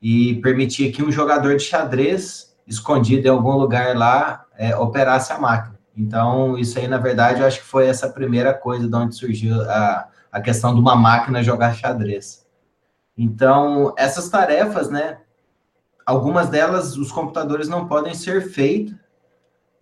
E permitia que um jogador de xadrez, escondido em algum lugar lá, é, operasse a máquina. Então, isso aí, na verdade, eu acho que foi essa primeira coisa de onde surgiu a, a questão de uma máquina jogar xadrez. Então, essas tarefas, né, algumas delas os computadores não podem ser feitos,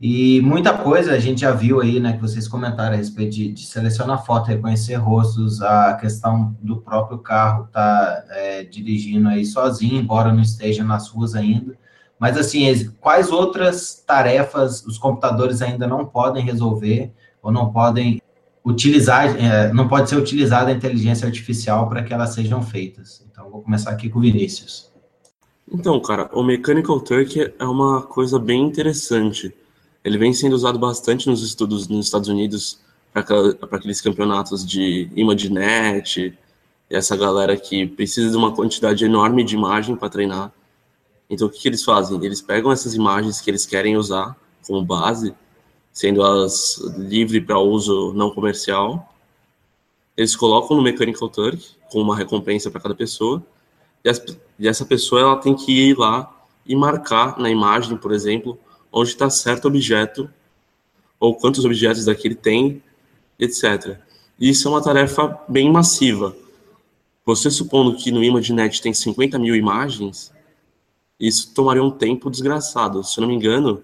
e muita coisa a gente já viu aí, né, que vocês comentaram a respeito de, de selecionar foto, reconhecer rostos, a questão do próprio carro tá é, dirigindo aí sozinho, embora não esteja nas ruas ainda. Mas, assim, quais outras tarefas os computadores ainda não podem resolver ou não podem utilizar, é, não pode ser utilizada a inteligência artificial para que elas sejam feitas? Então, vou começar aqui com o Vinícius. Então, cara, o Mechanical Turk é uma coisa bem interessante. Ele vem sendo usado bastante nos estudos nos Estados Unidos para aqueles campeonatos de ImageNet, e essa galera que precisa de uma quantidade enorme de imagem para treinar. Então, o que, que eles fazem? Eles pegam essas imagens que eles querem usar como base, sendo as livre para uso não comercial, eles colocam no Mechanical Turk com uma recompensa para cada pessoa e, essa pessoa ela tem que ir lá e marcar na imagem, por exemplo, onde está certo objeto, ou quantos objetos daquele tem, etc. Isso é uma tarefa bem massiva. Você supondo que no ImageNet tem 50 mil imagens, isso tomaria um tempo desgraçado. Se eu não me engano,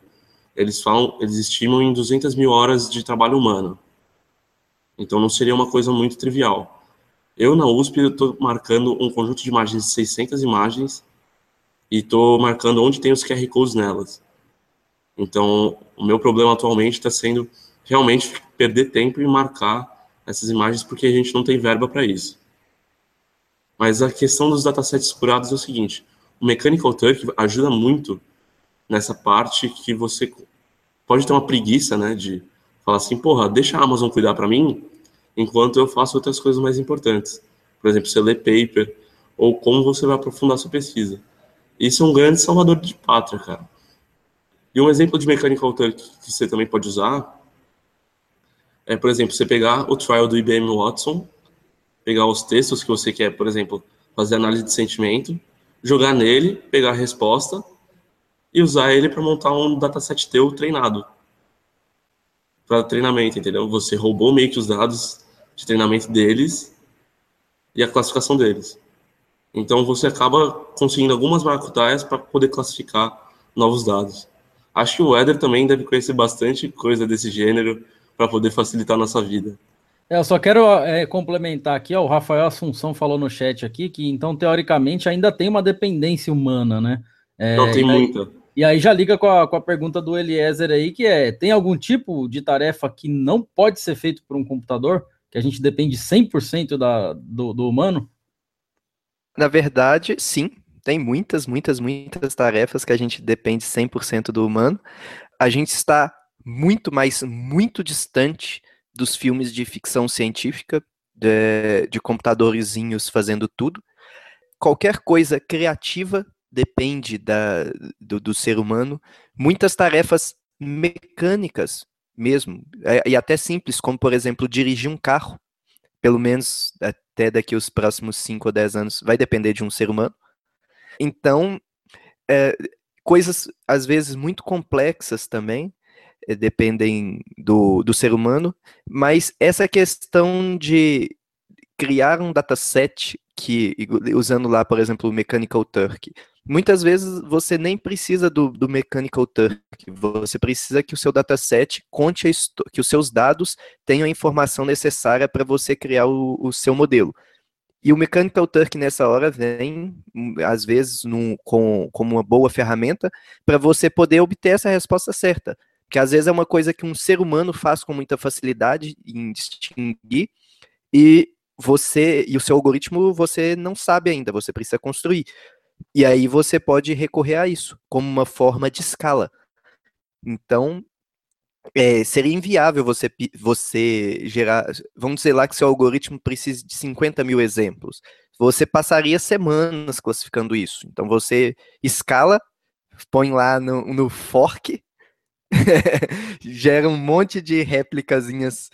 eles falam, eles estimam em 200 mil horas de trabalho humano. Então não seria uma coisa muito trivial. Eu, na USP, estou marcando um conjunto de imagens de 600 imagens e estou marcando onde tem os QR Codes nelas. Então, o meu problema atualmente está sendo realmente perder tempo e marcar essas imagens porque a gente não tem verba para isso. Mas a questão dos datasets curados é o seguinte: o Mechanical Turk ajuda muito nessa parte que você pode ter uma preguiça, né, de falar assim, porra, deixa a Amazon cuidar para mim, enquanto eu faço outras coisas mais importantes. Por exemplo, você lê paper ou como você vai aprofundar sua pesquisa. Isso é um grande salvador de pátria, cara. E um exemplo de Mechanical Turk que você também pode usar é, por exemplo, você pegar o trial do IBM Watson, pegar os textos que você quer, por exemplo, fazer análise de sentimento, jogar nele, pegar a resposta e usar ele para montar um dataset teu treinado para treinamento, entendeu? Você roubou meio que os dados de treinamento deles e a classificação deles. Então você acaba conseguindo algumas maracutaias para poder classificar novos dados. Acho que o Eder também deve conhecer bastante coisa desse gênero para poder facilitar a nossa vida. É, eu só quero é, complementar aqui, ó, o Rafael Assunção falou no chat aqui que então teoricamente ainda tem uma dependência humana, né? É, Não tem muita. E aí já liga com a, com a pergunta do Eliezer aí, que é: tem algum tipo de tarefa que não pode ser feito por um computador? Que a gente depende 100% da, do, do humano? Na verdade, sim. Tem muitas, muitas, muitas tarefas que a gente depende 100% do humano. A gente está muito, mais muito distante dos filmes de ficção científica, de, de computadorzinhos fazendo tudo. Qualquer coisa criativa depende da, do, do ser humano. Muitas tarefas mecânicas mesmo, é, e até simples, como por exemplo dirigir um carro, pelo menos até daqui os próximos 5 ou 10 anos, vai depender de um ser humano. Então, é, coisas às vezes muito complexas também, é, dependem do, do ser humano, mas essa questão de criar um dataset que, usando lá, por exemplo, o Mechanical Turk, muitas vezes você nem precisa do, do Mechanical Turk, você precisa que o seu dataset conte que os seus dados tenham a informação necessária para você criar o, o, seu modelo. E o Mechanical Turk nessa hora vem, às vezes, num, com, como uma boa ferramenta para você poder obter essa resposta certa. Porque às vezes é uma coisa que um ser humano faz com muita facilidade em distinguir, e você e o seu algoritmo você não sabe ainda, você precisa construir. E aí você pode recorrer a isso como uma forma de escala. Então, é, seria inviável você, você gerar. Vamos dizer lá que seu algoritmo precisa de 50 mil exemplos. Você passaria semanas classificando isso. Então, você escala, põe lá no, no fork gera um monte de réplicazinhas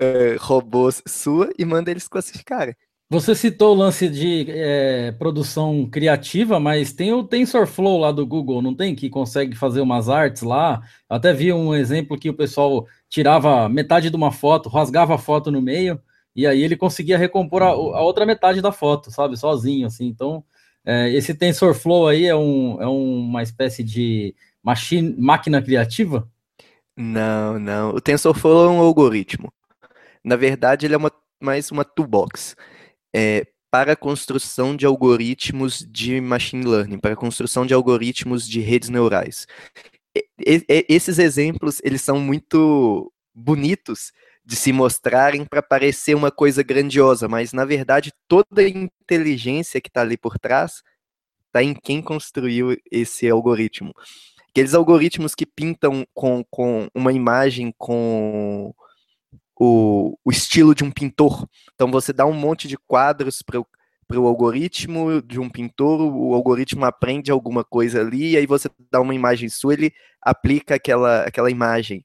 uh, robôs sua e manda eles classificarem. Você citou o lance de é, produção criativa, mas tem o TensorFlow lá do Google, não tem? Que consegue fazer umas artes lá. Eu até vi um exemplo que o pessoal tirava metade de uma foto, rasgava a foto no meio, e aí ele conseguia recompor a, a outra metade da foto, sabe? Sozinho, assim. Então, é, esse TensorFlow aí é, um, é uma espécie de machine, máquina criativa? Não, não. O TensorFlow é um algoritmo. Na verdade, ele é uma, mais uma toolbox. É, para a construção de algoritmos de machine learning, para a construção de algoritmos de redes neurais. E, e, esses exemplos, eles são muito bonitos de se mostrarem para parecer uma coisa grandiosa, mas na verdade toda a inteligência que está ali por trás está em quem construiu esse algoritmo. Aqueles algoritmos que pintam com, com uma imagem com o, o estilo de um pintor. Então você dá um monte de quadros para o algoritmo de um pintor, o algoritmo aprende alguma coisa ali, e aí você dá uma imagem sua, ele aplica aquela, aquela imagem,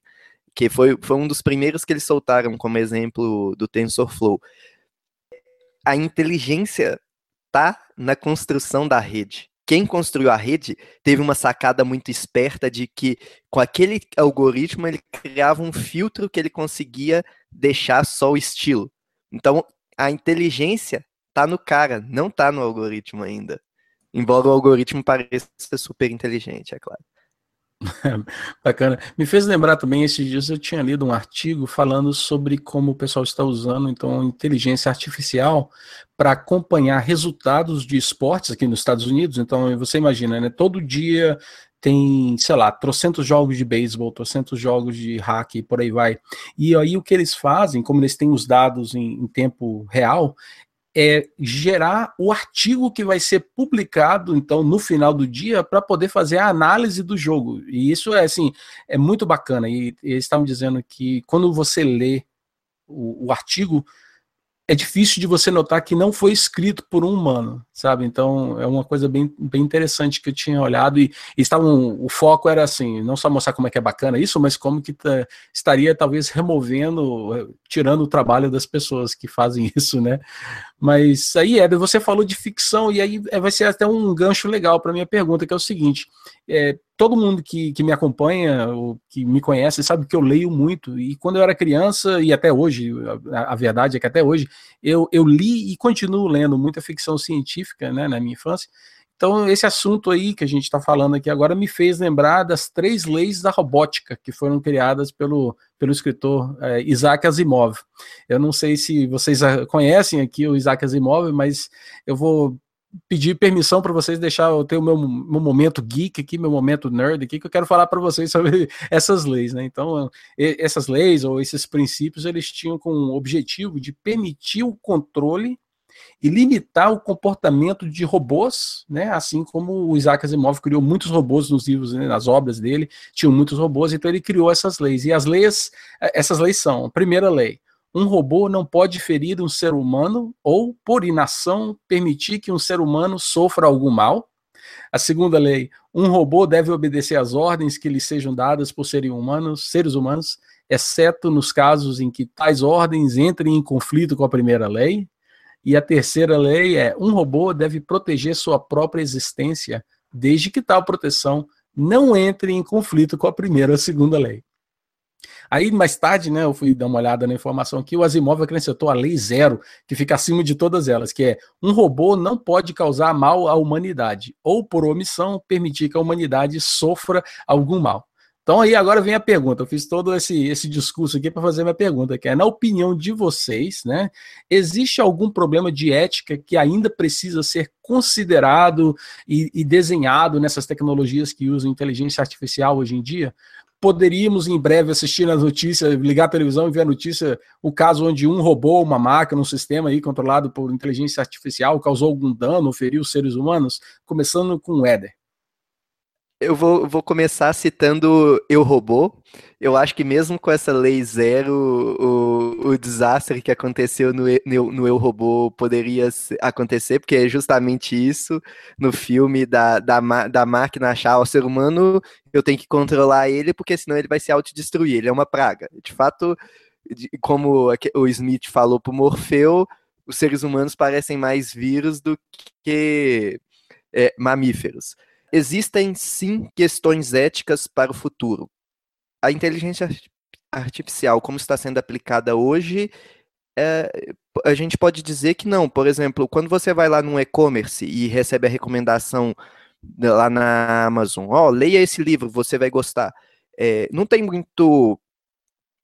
que foi, foi um dos primeiros que eles soltaram como exemplo do TensorFlow. A inteligência tá na construção da rede quem construiu a rede teve uma sacada muito esperta de que com aquele algoritmo ele criava um filtro que ele conseguia deixar só o estilo. Então a inteligência tá no cara, não tá no algoritmo ainda. Embora o algoritmo pareça super inteligente, é claro. Bacana. Me fez lembrar também, esses dias eu tinha lido um artigo falando sobre como o pessoal está usando, então, inteligência artificial para acompanhar resultados de esportes aqui nos Estados Unidos. Então, você imagina, né? Todo dia tem, sei lá, trocentos jogos de beisebol, trocentos jogos de hack, por aí vai. E aí o que eles fazem, como eles têm os dados em, em tempo real, é gerar o artigo que vai ser publicado então no final do dia para poder fazer a análise do jogo. E isso é assim, é muito bacana. E, e eles estavam dizendo que quando você lê o, o artigo, é difícil de você notar que não foi escrito por um humano, sabe? Então é uma coisa bem, bem interessante que eu tinha olhado e, e estavam, o foco era assim, não só mostrar como é que é bacana isso, mas como que tá, estaria talvez removendo, tirando o trabalho das pessoas que fazem isso, né? Mas aí, Éder, você falou de ficção e aí é, vai ser até um gancho legal para minha pergunta, que é o seguinte: é, todo mundo que, que me acompanha, ou que me conhece, sabe que eu leio muito. E quando eu era criança, e até hoje, a, a verdade é que até hoje, eu, eu li e continuo lendo muita ficção científica né, na minha infância. Então, esse assunto aí que a gente está falando aqui agora me fez lembrar das três leis da robótica que foram criadas pelo, pelo escritor é, Isaac Asimov. Eu não sei se vocês conhecem aqui o Isaac Asimov, mas eu vou pedir permissão para vocês deixar eu ter o meu, meu momento geek aqui, meu momento nerd aqui, que eu quero falar para vocês sobre essas leis, né? Então, essas leis ou esses princípios, eles tinham com objetivo de permitir o controle e limitar o comportamento de robôs, né? Assim como o Isaac Asimov criou muitos robôs nos livros, né, nas obras dele, tinham muitos robôs, então ele criou essas leis. E as leis, essas leis são: primeira lei, um robô não pode ferir um ser humano ou, por inação, permitir que um ser humano sofra algum mal. A segunda lei, um robô deve obedecer às ordens que lhe sejam dadas por seres humanos, seres humanos, exceto nos casos em que tais ordens entrem em conflito com a primeira lei. E a terceira lei é: um robô deve proteger sua própria existência, desde que tal proteção não entre em conflito com a primeira ou a segunda lei. Aí, mais tarde, né, eu fui dar uma olhada na informação aqui, o Asimov acrescentou a lei zero, que fica acima de todas elas, que é um robô não pode causar mal à humanidade, ou por omissão, permitir que a humanidade sofra algum mal. Então aí agora vem a pergunta. Eu fiz todo esse, esse discurso aqui para fazer minha pergunta, que é, na opinião de vocês, né, existe algum problema de ética que ainda precisa ser considerado e, e desenhado nessas tecnologias que usam inteligência artificial hoje em dia? poderíamos em breve assistir nas notícias, ligar a televisão e ver a notícia, o caso onde um robô, uma máquina, um sistema aí controlado por inteligência artificial causou algum dano, feriu seres humanos, começando com o Éder. Eu vou, vou começar citando Eu Robô. Eu acho que mesmo com essa lei zero, o, o desastre que aconteceu no, no, no Eu Robô poderia acontecer, porque é justamente isso no filme da, da, da máquina achar o ser humano, eu tenho que controlar ele, porque senão ele vai se autodestruir, ele é uma praga. De fato, como o Smith falou para Morfeu, os seres humanos parecem mais vírus do que é, mamíferos existem sim questões éticas para o futuro. A inteligência artificial, como está sendo aplicada hoje, é, a gente pode dizer que não. Por exemplo, quando você vai lá no e-commerce e recebe a recomendação lá na Amazon, ó, oh, leia esse livro, você vai gostar. É, não tem muito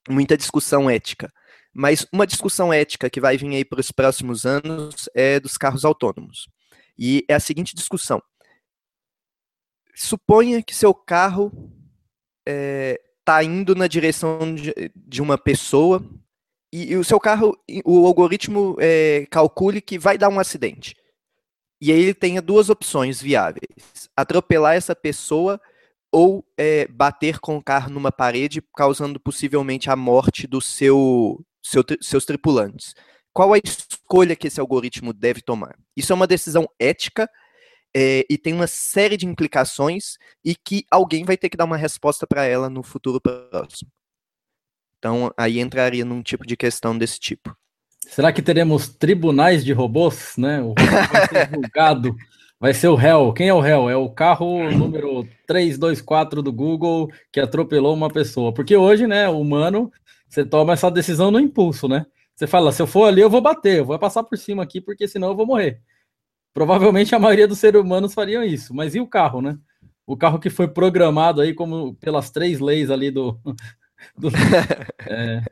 muita discussão ética. Mas uma discussão ética que vai vir aí para os próximos anos é dos carros autônomos. E é a seguinte discussão: suponha que seu carro está é, tá indo na direção de, de uma pessoa e, e, o seu carro, o algoritmo é, calcule que vai dar um acidente. E aí ele tenha duas opções viáveis: atropelar essa pessoa ou é, bater com o carro numa parede, causando possivelmente a morte dos seu, seu, seus tripulantes. Qual a escolha que esse algoritmo deve tomar? Isso é uma decisão ética é, e tem uma série de implicações e que alguém vai ter que dar uma resposta para ela no futuro próximo. Então, aí entraria num tipo de questão desse tipo. Será que teremos tribunais de robôs, né? O vai ser julgado, vai ser o réu. Quem é o réu? É o carro número 324 do Google que atropelou uma pessoa. Porque hoje, né, o humano, você toma essa decisão no impulso, né? Você fala, se eu for ali, eu vou bater, eu vou passar por cima aqui, porque senão eu vou morrer. Provavelmente a maioria dos seres humanos fariam isso, mas e o carro, né? o carro que foi programado aí como pelas três leis ali do. do é.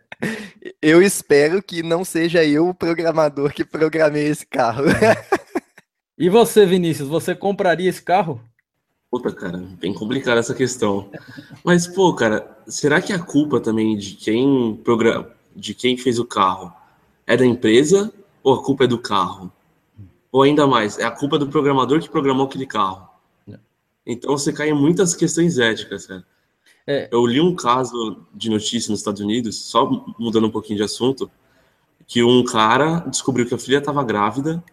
Eu espero que não seja eu o programador que programei esse carro. E você, Vinícius, você compraria esse carro? Puta, cara, bem complicada essa questão. Mas, pô, cara, será que a culpa também de quem programa, de quem fez o carro é da empresa ou a culpa é do carro? Ou ainda mais, é a culpa do programador que programou aquele carro? Então você cai em muitas questões éticas, cara. É. Eu li um caso de notícia nos Estados Unidos, só mudando um pouquinho de assunto, que um cara descobriu que a filha estava grávida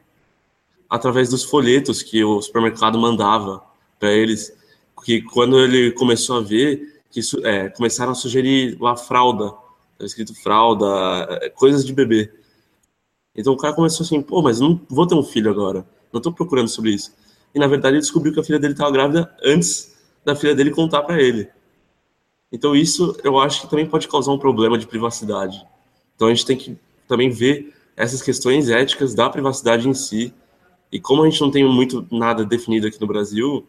através dos folhetos que o supermercado mandava para eles, que quando ele começou a ver que é, começaram a sugerir lá fralda, tá escrito fralda, é, coisas de bebê. Então o cara começou assim, pô, mas não vou ter um filho agora, não estou procurando sobre isso. E na verdade ele descobriu que a filha dele estava grávida antes da filha dele contar para ele. Então isso eu acho que também pode causar um problema de privacidade. Então a gente tem que também ver essas questões éticas da privacidade em si. E como a gente não tem muito nada definido aqui no Brasil,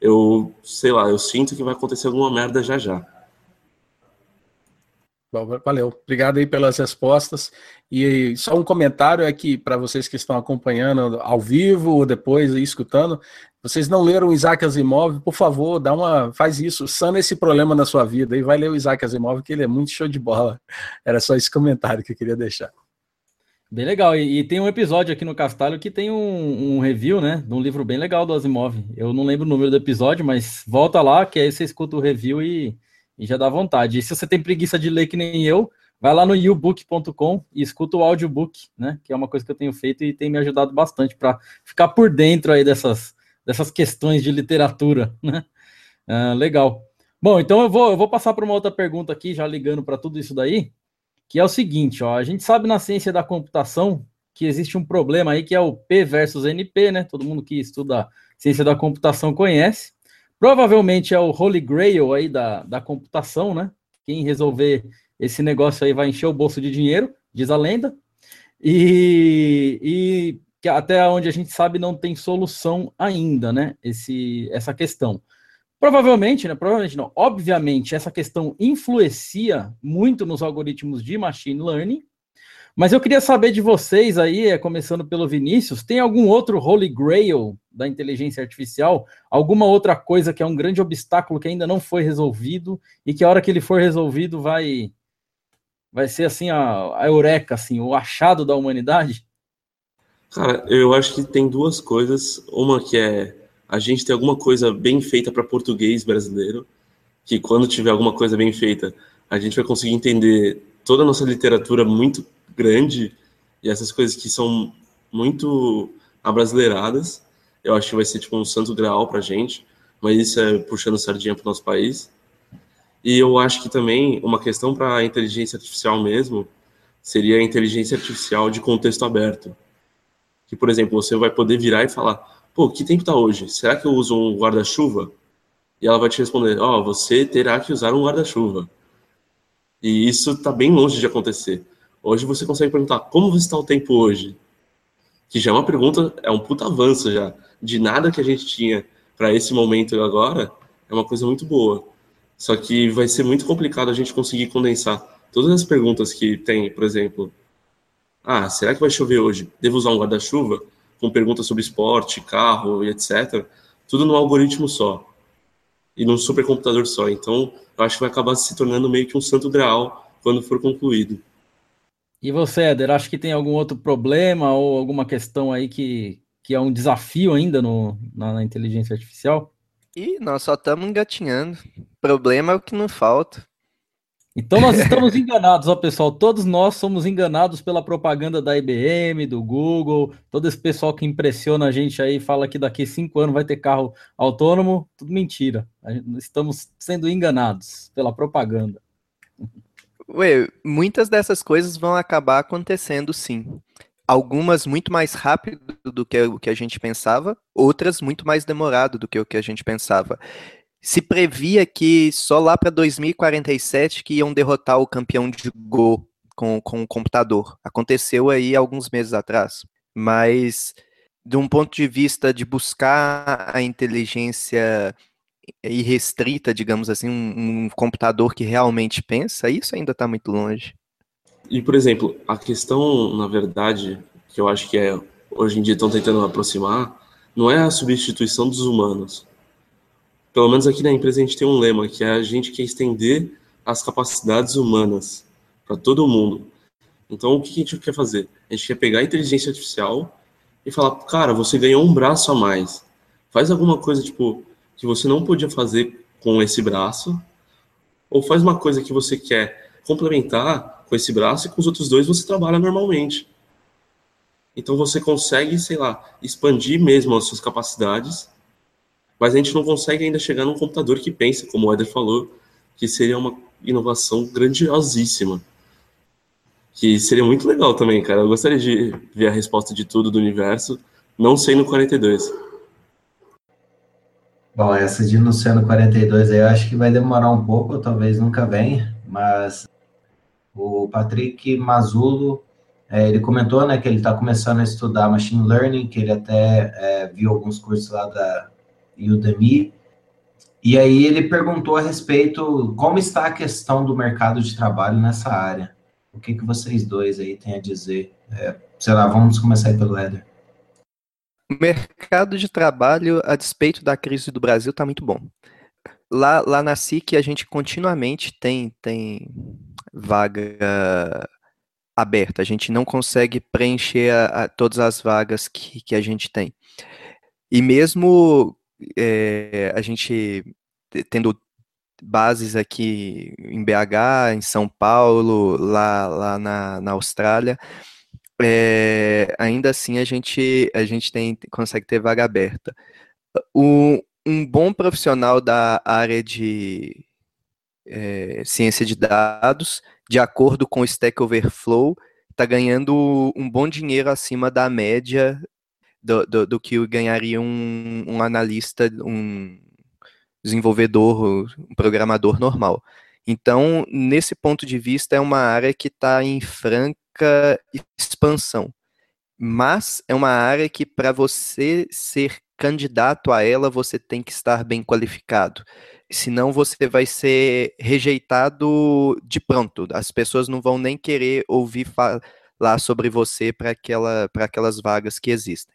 eu, sei lá, eu sinto que vai acontecer alguma merda já já. Bom, valeu. Obrigado aí pelas respostas. E só um comentário aqui para vocês que estão acompanhando ao vivo ou depois escutando. Vocês não leram Isaac Asimov, por favor, dá uma, faz isso, sana esse problema na sua vida e vai ler o Isaac Asimov, que ele é muito show de bola. Era só esse comentário que eu queria deixar. Bem legal. E, e, tem um episódio aqui no Castalho que tem um, um, review, né? De um livro bem legal do Asimov. Eu não lembro o número do episódio, mas volta lá, que aí você escuta o review e, e já dá vontade. E se você tem preguiça de ler que nem eu, vai lá no youbook.com e escuta o audiobook, né? Que é uma coisa que eu tenho feito e tem me ajudado bastante para ficar por dentro aí dessas, dessas questões de literatura, né? Ah, legal. Bom, então eu vou, eu vou passar para uma outra pergunta aqui, já ligando para tudo isso daí que é o seguinte, ó, a gente sabe na ciência da computação que existe um problema aí que é o P versus NP, né? Todo mundo que estuda ciência da computação conhece. Provavelmente é o Holy Grail aí da, da computação, né? Quem resolver esse negócio aí vai encher o bolso de dinheiro, diz a lenda. E, e que até onde a gente sabe não tem solução ainda, né? Esse, essa questão. Provavelmente, né? Provavelmente não. Obviamente, essa questão influencia muito nos algoritmos de machine learning. Mas eu queria saber de vocês aí, é, começando pelo Vinícius, tem algum outro holy grail da inteligência artificial? Alguma outra coisa que é um grande obstáculo que ainda não foi resolvido e que a hora que ele for resolvido vai vai ser assim a, a eureka, assim, o achado da humanidade? Cara, eu acho que tem duas coisas. Uma que é a gente tem alguma coisa bem feita para português brasileiro, que quando tiver alguma coisa bem feita, a gente vai conseguir entender toda a nossa literatura muito grande e essas coisas que são muito abrasileiradas. Eu acho que vai ser tipo um santo graal para gente, mas isso é puxando sardinha para o nosso país. E eu acho que também uma questão para a inteligência artificial mesmo seria a inteligência artificial de contexto aberto. Que, por exemplo, você vai poder virar e falar: pô, que tempo tá hoje? Será que eu uso um guarda-chuva? E ela vai te responder, ó, oh, você terá que usar um guarda-chuva. E isso tá bem longe de acontecer. Hoje você consegue perguntar, como está o tempo hoje? Que já é uma pergunta, é um puta avanço já. De nada que a gente tinha para esse momento agora, é uma coisa muito boa. Só que vai ser muito complicado a gente conseguir condensar todas as perguntas que tem, por exemplo, ah, será que vai chover hoje? Devo usar um guarda-chuva? com perguntas sobre esporte, carro e etc. Tudo num algoritmo só e num supercomputador só. Então, eu acho que vai acabar se tornando meio que um santo graal quando for concluído. E você, Éder, acha que tem algum outro problema ou alguma questão aí que, que é um desafio ainda no, na, na inteligência artificial? E nós só estamos engatinhando. Problema é o que não falta. Então nós estamos enganados, ó pessoal, todos nós somos enganados pela propaganda da IBM, do Google, todo esse pessoal que impressiona a gente aí, fala que daqui cinco anos vai ter carro autônomo, tudo mentira. Estamos sendo enganados pela propaganda. Ué, muitas dessas coisas vão acabar acontecendo sim. Algumas muito mais rápido do que o que a gente pensava, outras muito mais demorado do que o que a gente pensava se previa que só lá para 2047 que iam derrotar o campeão de Go com, com o computador. Aconteceu aí alguns meses atrás. Mas, de um ponto de vista de buscar a inteligência irrestrita, digamos assim, um, um computador que realmente pensa, isso ainda está muito longe. E, por exemplo, a questão, na verdade, que eu acho que é hoje em dia estão tentando aproximar, não é a substituição dos humanos. Pelo menos aqui na empresa a gente tem um lema, que é a gente quer estender as capacidades humanas para todo mundo. Então, o que a gente quer fazer? A gente quer pegar a inteligência artificial e falar, cara, você ganhou um braço a mais. Faz alguma coisa, tipo, que você não podia fazer com esse braço, ou faz uma coisa que você quer complementar com esse braço e com os outros dois você trabalha normalmente. Então você consegue, sei lá, expandir mesmo as suas capacidades, mas a gente não consegue ainda chegar num computador que pensa, como o Eder falou, que seria uma inovação grandiosíssima. Que seria muito legal também, cara. Eu gostaria de ver a resposta de tudo do universo, não sei no 42. Bom, essa de Luciano 42 aí eu acho que vai demorar um pouco, talvez nunca venha, mas o Patrick Mazulo é, ele comentou né, que ele está começando a estudar Machine Learning, que ele até é, viu alguns cursos lá da Udemy. E aí ele perguntou a respeito como está a questão do mercado de trabalho nessa área. O que, que vocês dois aí têm a dizer? É, sei lá, vamos começar aí pelo Éder. O mercado de trabalho, a despeito da crise do Brasil, está muito bom. Lá, lá na SIC, a gente continuamente tem, tem vaga aberta, a gente não consegue preencher a, a, todas as vagas que, que a gente tem. E mesmo é, a gente tendo bases aqui em BH, em São Paulo, lá, lá na, na Austrália, é, ainda assim a gente, a gente tem, consegue ter vaga aberta. O, um bom profissional da área de é, ciência de dados de acordo com o Stack Overflow, está ganhando um bom dinheiro acima da média do, do, do que ganharia um, um, analista, um desenvolvedor, um programador normal. Então, nesse ponto de vista, é uma área que está em franca expansão. Mas é uma área que, para você ser candidato a ela, você tem que estar bem qualificado senão você vai ser rejeitado de pronto. As pessoas não vão nem querer ouvir falar sobre você para aquela, aquelas vagas que existem.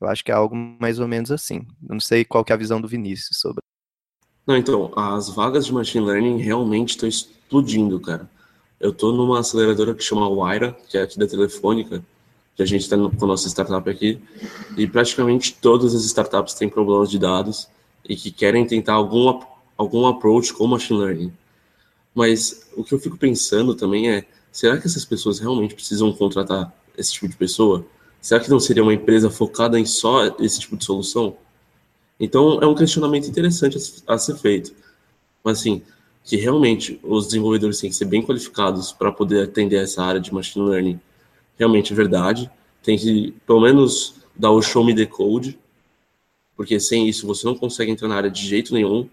Eu acho que é algo mais ou menos assim. Não sei qual é a visão do Vinícius sobre. Não, então, as vagas de machine learning realmente estão explodindo, cara. Eu estou numa aceleradora que chama Waira, que é aqui da Telefônica, que a gente está com a nossa startup aqui, e praticamente todas as startups têm problemas de dados e que querem tentar alguma algum approach com machine learning. Mas o que eu fico pensando também é, será que essas pessoas realmente precisam contratar esse tipo de pessoa? Será que não seria uma empresa focada em só esse tipo de solução? Então, é um questionamento interessante a, ser feito. Mas, assim, que realmente os desenvolvedores têm que ser bem qualificados para poder atender essa área de machine learning, realmente é verdade. Tem que, pelo menos, dar o show me the code, porque sem isso você não consegue entrar na área de jeito nenhum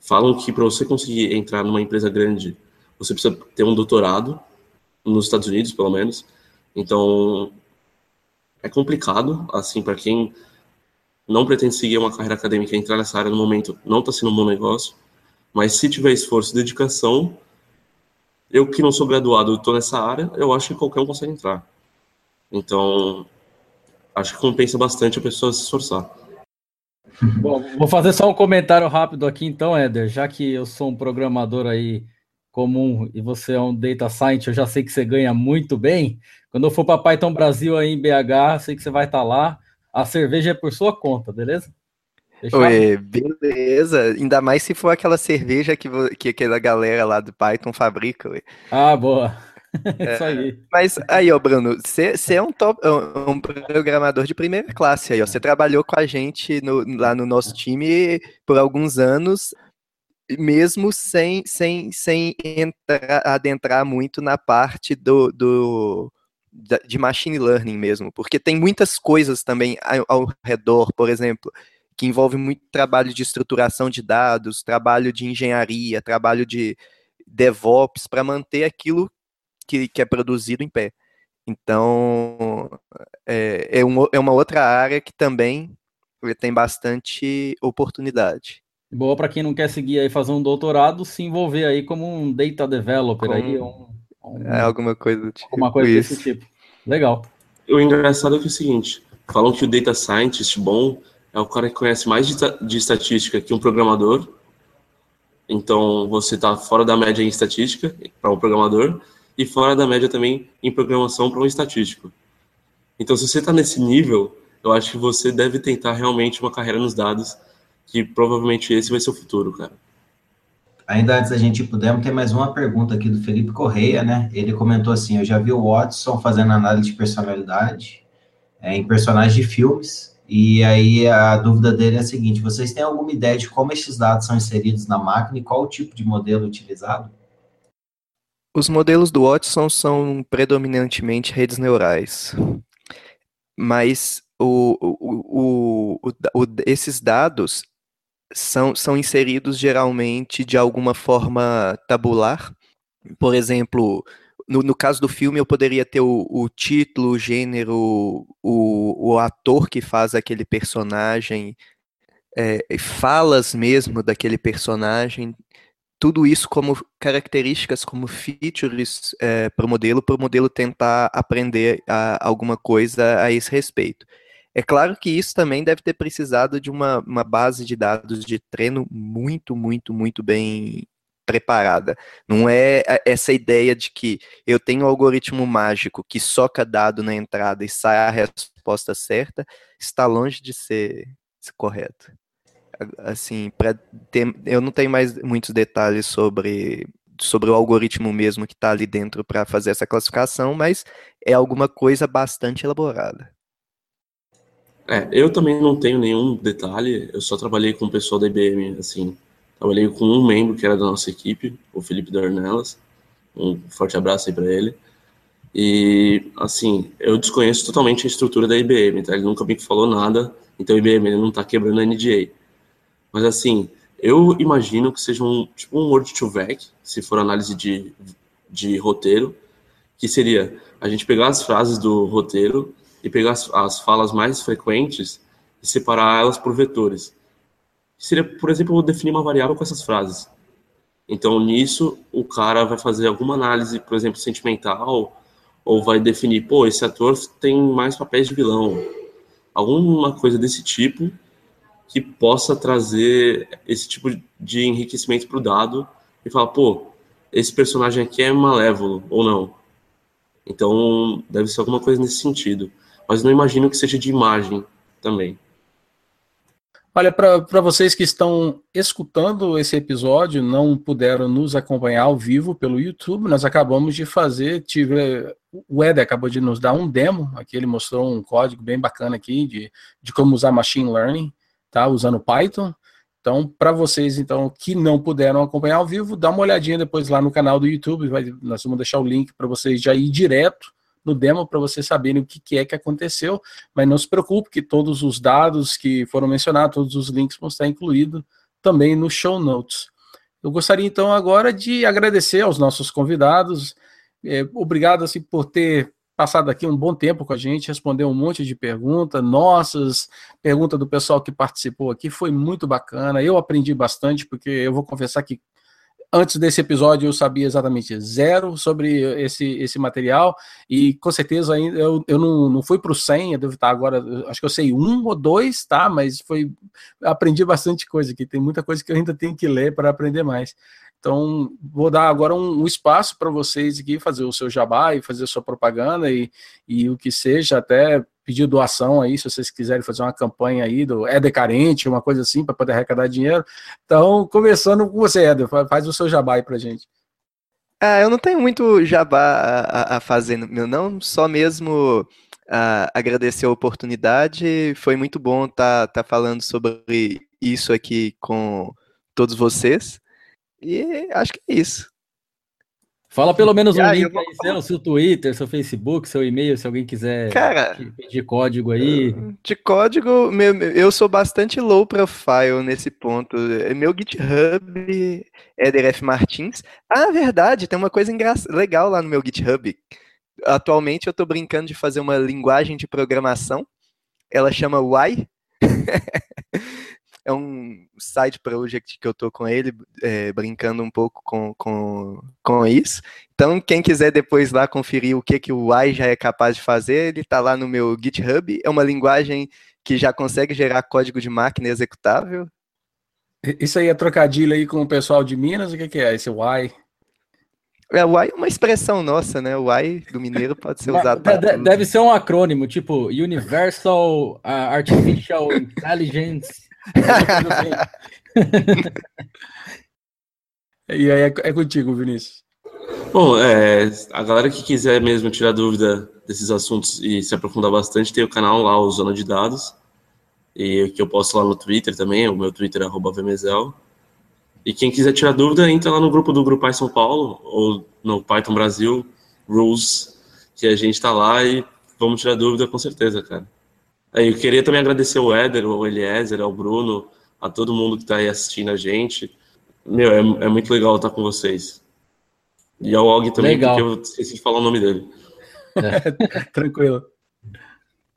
falam que para você conseguir entrar numa empresa grande, você precisa ter um doutorado, nos Estados Unidos, pelo menos. Então, é complicado, assim, para quem não pretende seguir uma carreira acadêmica, entrar nessa área no momento não está sendo um bom negócio. Mas se tiver esforço e dedicação, eu que não sou graduado, estou nessa área, eu acho que qualquer um consegue entrar. Então, acho que compensa bastante a pessoa se esforçar. Bom, vou fazer só um comentário rápido aqui então, Éder, já que eu sou um programador aí comum e você é um data scientist, eu já sei que você ganha muito bem. Quando eu for para Python Brasil aí em BH, sei que você vai estar tá lá. A cerveja é por sua conta, beleza? Oi, beleza. Ainda mais se for aquela cerveja que, que aquela galera lá do Python fabrica. Ué. Ah, boa. É, Isso aí. Mas aí, ó, Bruno, você é um, top, um programador de primeira classe aí, ó. Você trabalhou com a gente no, lá no nosso time por alguns anos, mesmo sem, sem, sem entrar, adentrar muito na parte do, do, de machine learning mesmo, porque tem muitas coisas também ao, ao redor, por exemplo, que envolve muito trabalho de estruturação de dados, trabalho de engenharia, trabalho de DevOps, para manter aquilo que, que é produzido em pé. Então, é, é, um, é uma outra área que também tem bastante oportunidade. Boa para quem não quer seguir aí fazer um doutorado, se envolver aí como um data developer Com- aí, um, um- É alguma coisa do tipo. alguma coisa isso. desse tipo. Legal. O engraçado é que é o seguinte: falam que o data scientist bom é o cara que conhece mais de, de estatística que um programador. Então você está fora da média em estatística para um programador e fora da média também em programação para um estatístico. Então, se você está nesse nível, eu acho que você deve tentar realmente uma carreira nos dados, que provavelmente esse vai ser o futuro, cara. Ainda antes da gente ir pro demo, tem mais uma pergunta aqui do Felipe Correia, né? Ele comentou assim: Eu já vi o Watson fazendo análise de personalidade é, em personagens de filmes. E aí a dúvida dele é a seguinte: vocês têm alguma ideia de como esses dados são inseridos na máquina e qual o tipo de modelo utilizado? Os modelos do Watson são predominantemente redes neurais, mas o, o, o, esses dados são, são inseridos geralmente de alguma forma tabular. Por exemplo, no, no caso do filme, eu poderia ter o, o título, o gênero, o, o ator que faz aquele personagem, é, falas mesmo daquele personagem, tudo isso como características, como features para o modelo, para o modelo tentar aprender a- alguma coisa a esse respeito. É claro que isso também deve ter precisado de uma, uma base de dados de treino muito, muito, muito bem preparada. Não é essa ideia de que eu tenho um algoritmo mágico que soca dado na entrada e sai a resposta certa, está longe de ser, correto. Assim, ter- eu não tenho mais muitos detalhes sobre, sobre o algoritmo mesmo que está ali dentro para fazer essa classificação, mas é alguma coisa bastante elaborada. É, eu também não tenho nenhum detalhe, eu só trabalhei com o pessoal da IBM, assim, trabalhei com um membro que era da nossa equipe, o Felipe Dornelas, um forte abraço aí para ele, e, assim, eu desconheço totalmente a estrutura da IBM, tá? Ele nunca me falou nada, então a IBM ele não tá quebrando a NDA. Mas, assim, eu imagino que seja um, tipo um Word to Vec, se for análise de, de roteiro, que seria a gente pegar as frases do roteiro e pegar as, as falas mais frequentes e separar elas por vetores. Seria, por exemplo, definir uma variável com essas frases. Então, nisso, o cara vai fazer alguma análise, por exemplo, sentimental, ou vai definir, pô, esse ator tem mais papéis de vilão. Alguma coisa desse tipo que possa trazer esse tipo de enriquecimento para o dado e falar, pô, esse personagem aqui é malévolo ou não. Então, deve ser alguma coisa nesse sentido. Mas não imagino que seja de imagem também. Olha, para vocês que estão escutando esse episódio, não puderam nos acompanhar ao vivo pelo YouTube, nós acabamos de fazer, tive, o Ed acabou de nos dar um demo, aqui ele mostrou um código bem bacana aqui de, de como usar Machine Learning, tá, usando Python. Então, para vocês então que não puderam acompanhar ao vivo, dá uma olhadinha depois lá no canal do YouTube, vai, nós vamos deixar o link para vocês já ir direto no demo para vocês saberem o que, que é que aconteceu, mas não se preocupe que todos os dados que foram mencionados, todos os links vão estar incluídos também no show notes. Eu gostaria então agora de agradecer aos nossos convidados, é, obrigado assim por ter passado aqui um bom tempo com a gente, responder um monte de perguntas, nossas, pergunta do pessoal que participou aqui, foi muito bacana, eu aprendi bastante, porque eu vou confessar que antes desse episódio eu sabia exatamente zero sobre esse, esse material e com certeza ainda eu, eu não, não fui para o 100, eu devo estar agora, acho que eu sei um ou dois, tá? Mas foi aprendi bastante coisa aqui, tem muita coisa que eu ainda tenho que ler para aprender mais. Então, vou dar agora um, um espaço para vocês aqui fazer o seu jabá e fazer a sua propaganda e, e o que seja, até pedir doação aí, se vocês quiserem fazer uma campanha aí do Éder Carente, uma coisa assim, para poder arrecadar dinheiro. Então, começando com você, Éder, faz o seu jabá aí para gente. Ah, eu não tenho muito jabá a, a fazer meu, não, só mesmo uh, agradecer a oportunidade. Foi muito bom estar tá, tá falando sobre isso aqui com todos vocês. E acho que é isso. Fala pelo menos um link aí, seu, seu Twitter, seu Facebook, seu e-mail, se alguém quiser Cara, pedir código aí. De código, meu, eu sou bastante low profile nesse ponto. Meu GitHub é DRF Martins. Ah, verdade, tem uma coisa legal lá no meu GitHub. Atualmente eu estou brincando de fazer uma linguagem de programação. Ela chama Y. é um side project que eu tô com ele, é, brincando um pouco com, com, com isso. Então, quem quiser depois lá conferir o que, que o Y já é capaz de fazer, ele tá lá no meu GitHub. É uma linguagem que já consegue gerar código de máquina executável. Isso aí é trocadilho aí com o pessoal de Minas? O que, que é esse Y? É, o Y é uma expressão nossa, né? O Y do mineiro pode ser usado para de, Deve ser um acrônimo, tipo Universal uh, Artificial Intelligence. e aí é, é, contigo, Vinícius. Bom, é, a galera que quiser mesmo tirar dúvida desses assuntos e se aprofundar bastante, tem o canal lá, o Zona de Dados, e que eu posto lá no Twitter também, o meu Twitter é @vmesel. E quem quiser tirar dúvida, entra lá no grupo do Grupo São Paulo ou no Python Brasil Rules, que a gente está lá e vamos tirar dúvida com certeza, cara. Aí eu queria também agradecer o Éder, o Eliezer, ao Bruno, a todo mundo que está aí assistindo a gente. Meu, é, é, muito legal estar com vocês. E ao Og também, legal. porque eu esqueci de falar o nome dele. É. Tranquilo.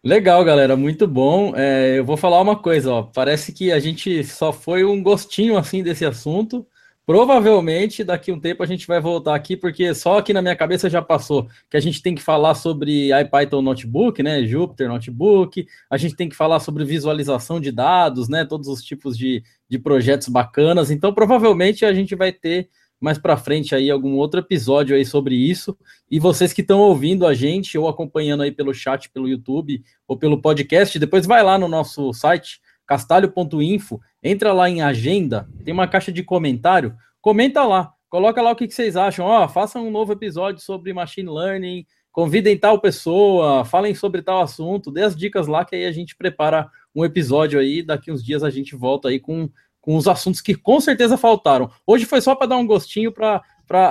Legal, galera, muito bom. É, eu vou falar uma coisa, ó. Parece que a gente só foi um gostinho assim desse assunto. Provavelmente daqui um tempo a gente vai voltar aqui, porque só aqui na minha cabeça já passou que a gente tem que falar sobre IPython Notebook, né? Jupyter Notebook, a gente tem que falar sobre visualização de dados, né? Todos os tipos de, de projetos bacanas. Então, provavelmente a gente vai ter mais para frente aí algum outro episódio aí sobre isso. E vocês que estão ouvindo a gente ou acompanhando aí pelo chat, pelo YouTube ou pelo podcast, depois vai lá no nosso site castalho.info, entra lá em agenda, tem uma caixa de comentário, comenta lá, coloca lá o que, que vocês acham. Ó, oh, façam um novo episódio sobre machine learning, convidem tal pessoa, falem sobre tal assunto, dê as dicas lá que aí a gente prepara um episódio aí, daqui uns dias a gente volta aí com com os assuntos que com certeza faltaram. Hoje foi só para dar um gostinho para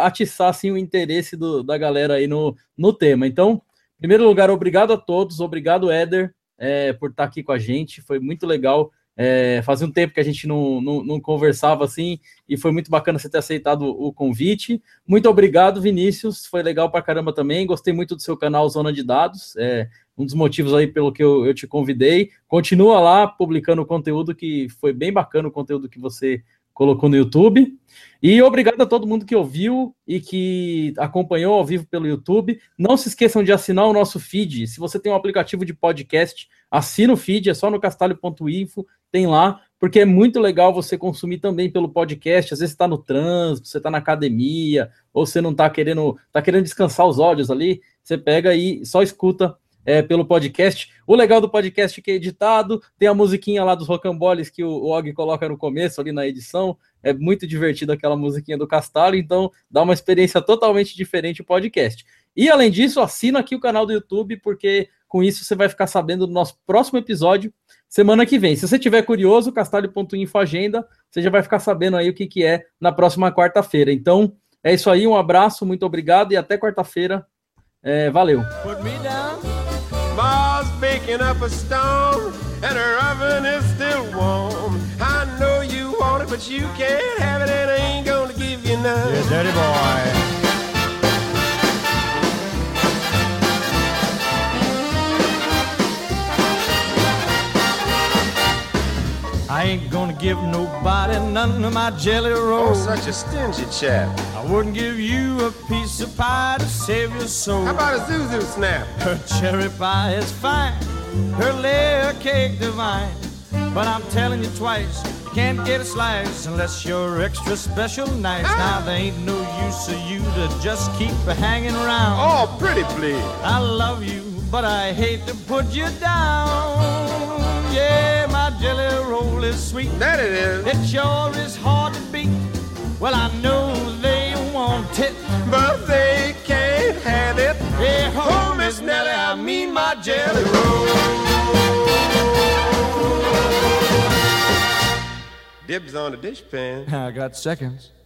atiçar assim, o interesse do, da galera aí no, no tema. Então, em primeiro lugar, obrigado a todos, obrigado, Éder, é, por estar aqui com a gente. Foi muito legal. É, fazia um tempo que a gente não, não, não, conversava assim e foi muito bacana você ter aceitado o convite. Muito obrigado, Vinícius. Foi legal para caramba também. Gostei muito do seu canal Zona de Dados. É, um dos motivos aí pelo que eu, eu te convidei. Continua lá publicando conteúdo que foi bem bacana o conteúdo que você colocou no YouTube. E obrigado a todo mundo que ouviu e que acompanhou ao vivo pelo YouTube. Não se esqueçam de assinar o nosso feed. Se você tem um aplicativo de podcast, assina o feed, é só no castalho.info, tem lá, porque é muito legal você consumir também pelo podcast. Às vezes está no trânsito, você está na academia, ou você não está querendo, tá querendo descansar os olhos ali, você pega e só escuta é, pelo podcast. O legal do podcast é que é editado, tem a musiquinha lá dos rocamboles que o, Og coloca no começo ali na edição. É muito divertido aquela musiquinha do Castelo, então dá uma experiência totalmente diferente o podcast. E além disso, assina aqui o canal do YouTube, porque com isso você vai ficar sabendo do nosso próximo episódio semana que vem. Se você tiver curioso, castalho.info agenda, você já vai ficar sabendo aí o que, que é na próxima quarta-feira. Então, é isso aí, um abraço, muito obrigado e até quarta-feira. É, valeu. Baking up a stone and her oven is still warm. I know you want it, but you can't have it, and I ain't gonna give you none. You dirty boy. I ain't gonna give nobody none of my jelly rolls. Oh, such a stingy chap. I wouldn't give you a piece of pie to save your soul. How about a Zuzu snap? Her cherry pie is fine, her layer cake divine. But I'm telling you twice, you can't get a slice unless you're extra special nice. Ah. Now there ain't no use of you to just keep hanging around. Oh, pretty please. I love you, but I hate to put you down. Yeah, jelly roll is sweet. That it is. It sure is hard to beat. Well, I know they want it, but they can't have it. Hey, ho, Miss Nellie, I mean my jelly roll. Dibs on the dishpan. I got seconds.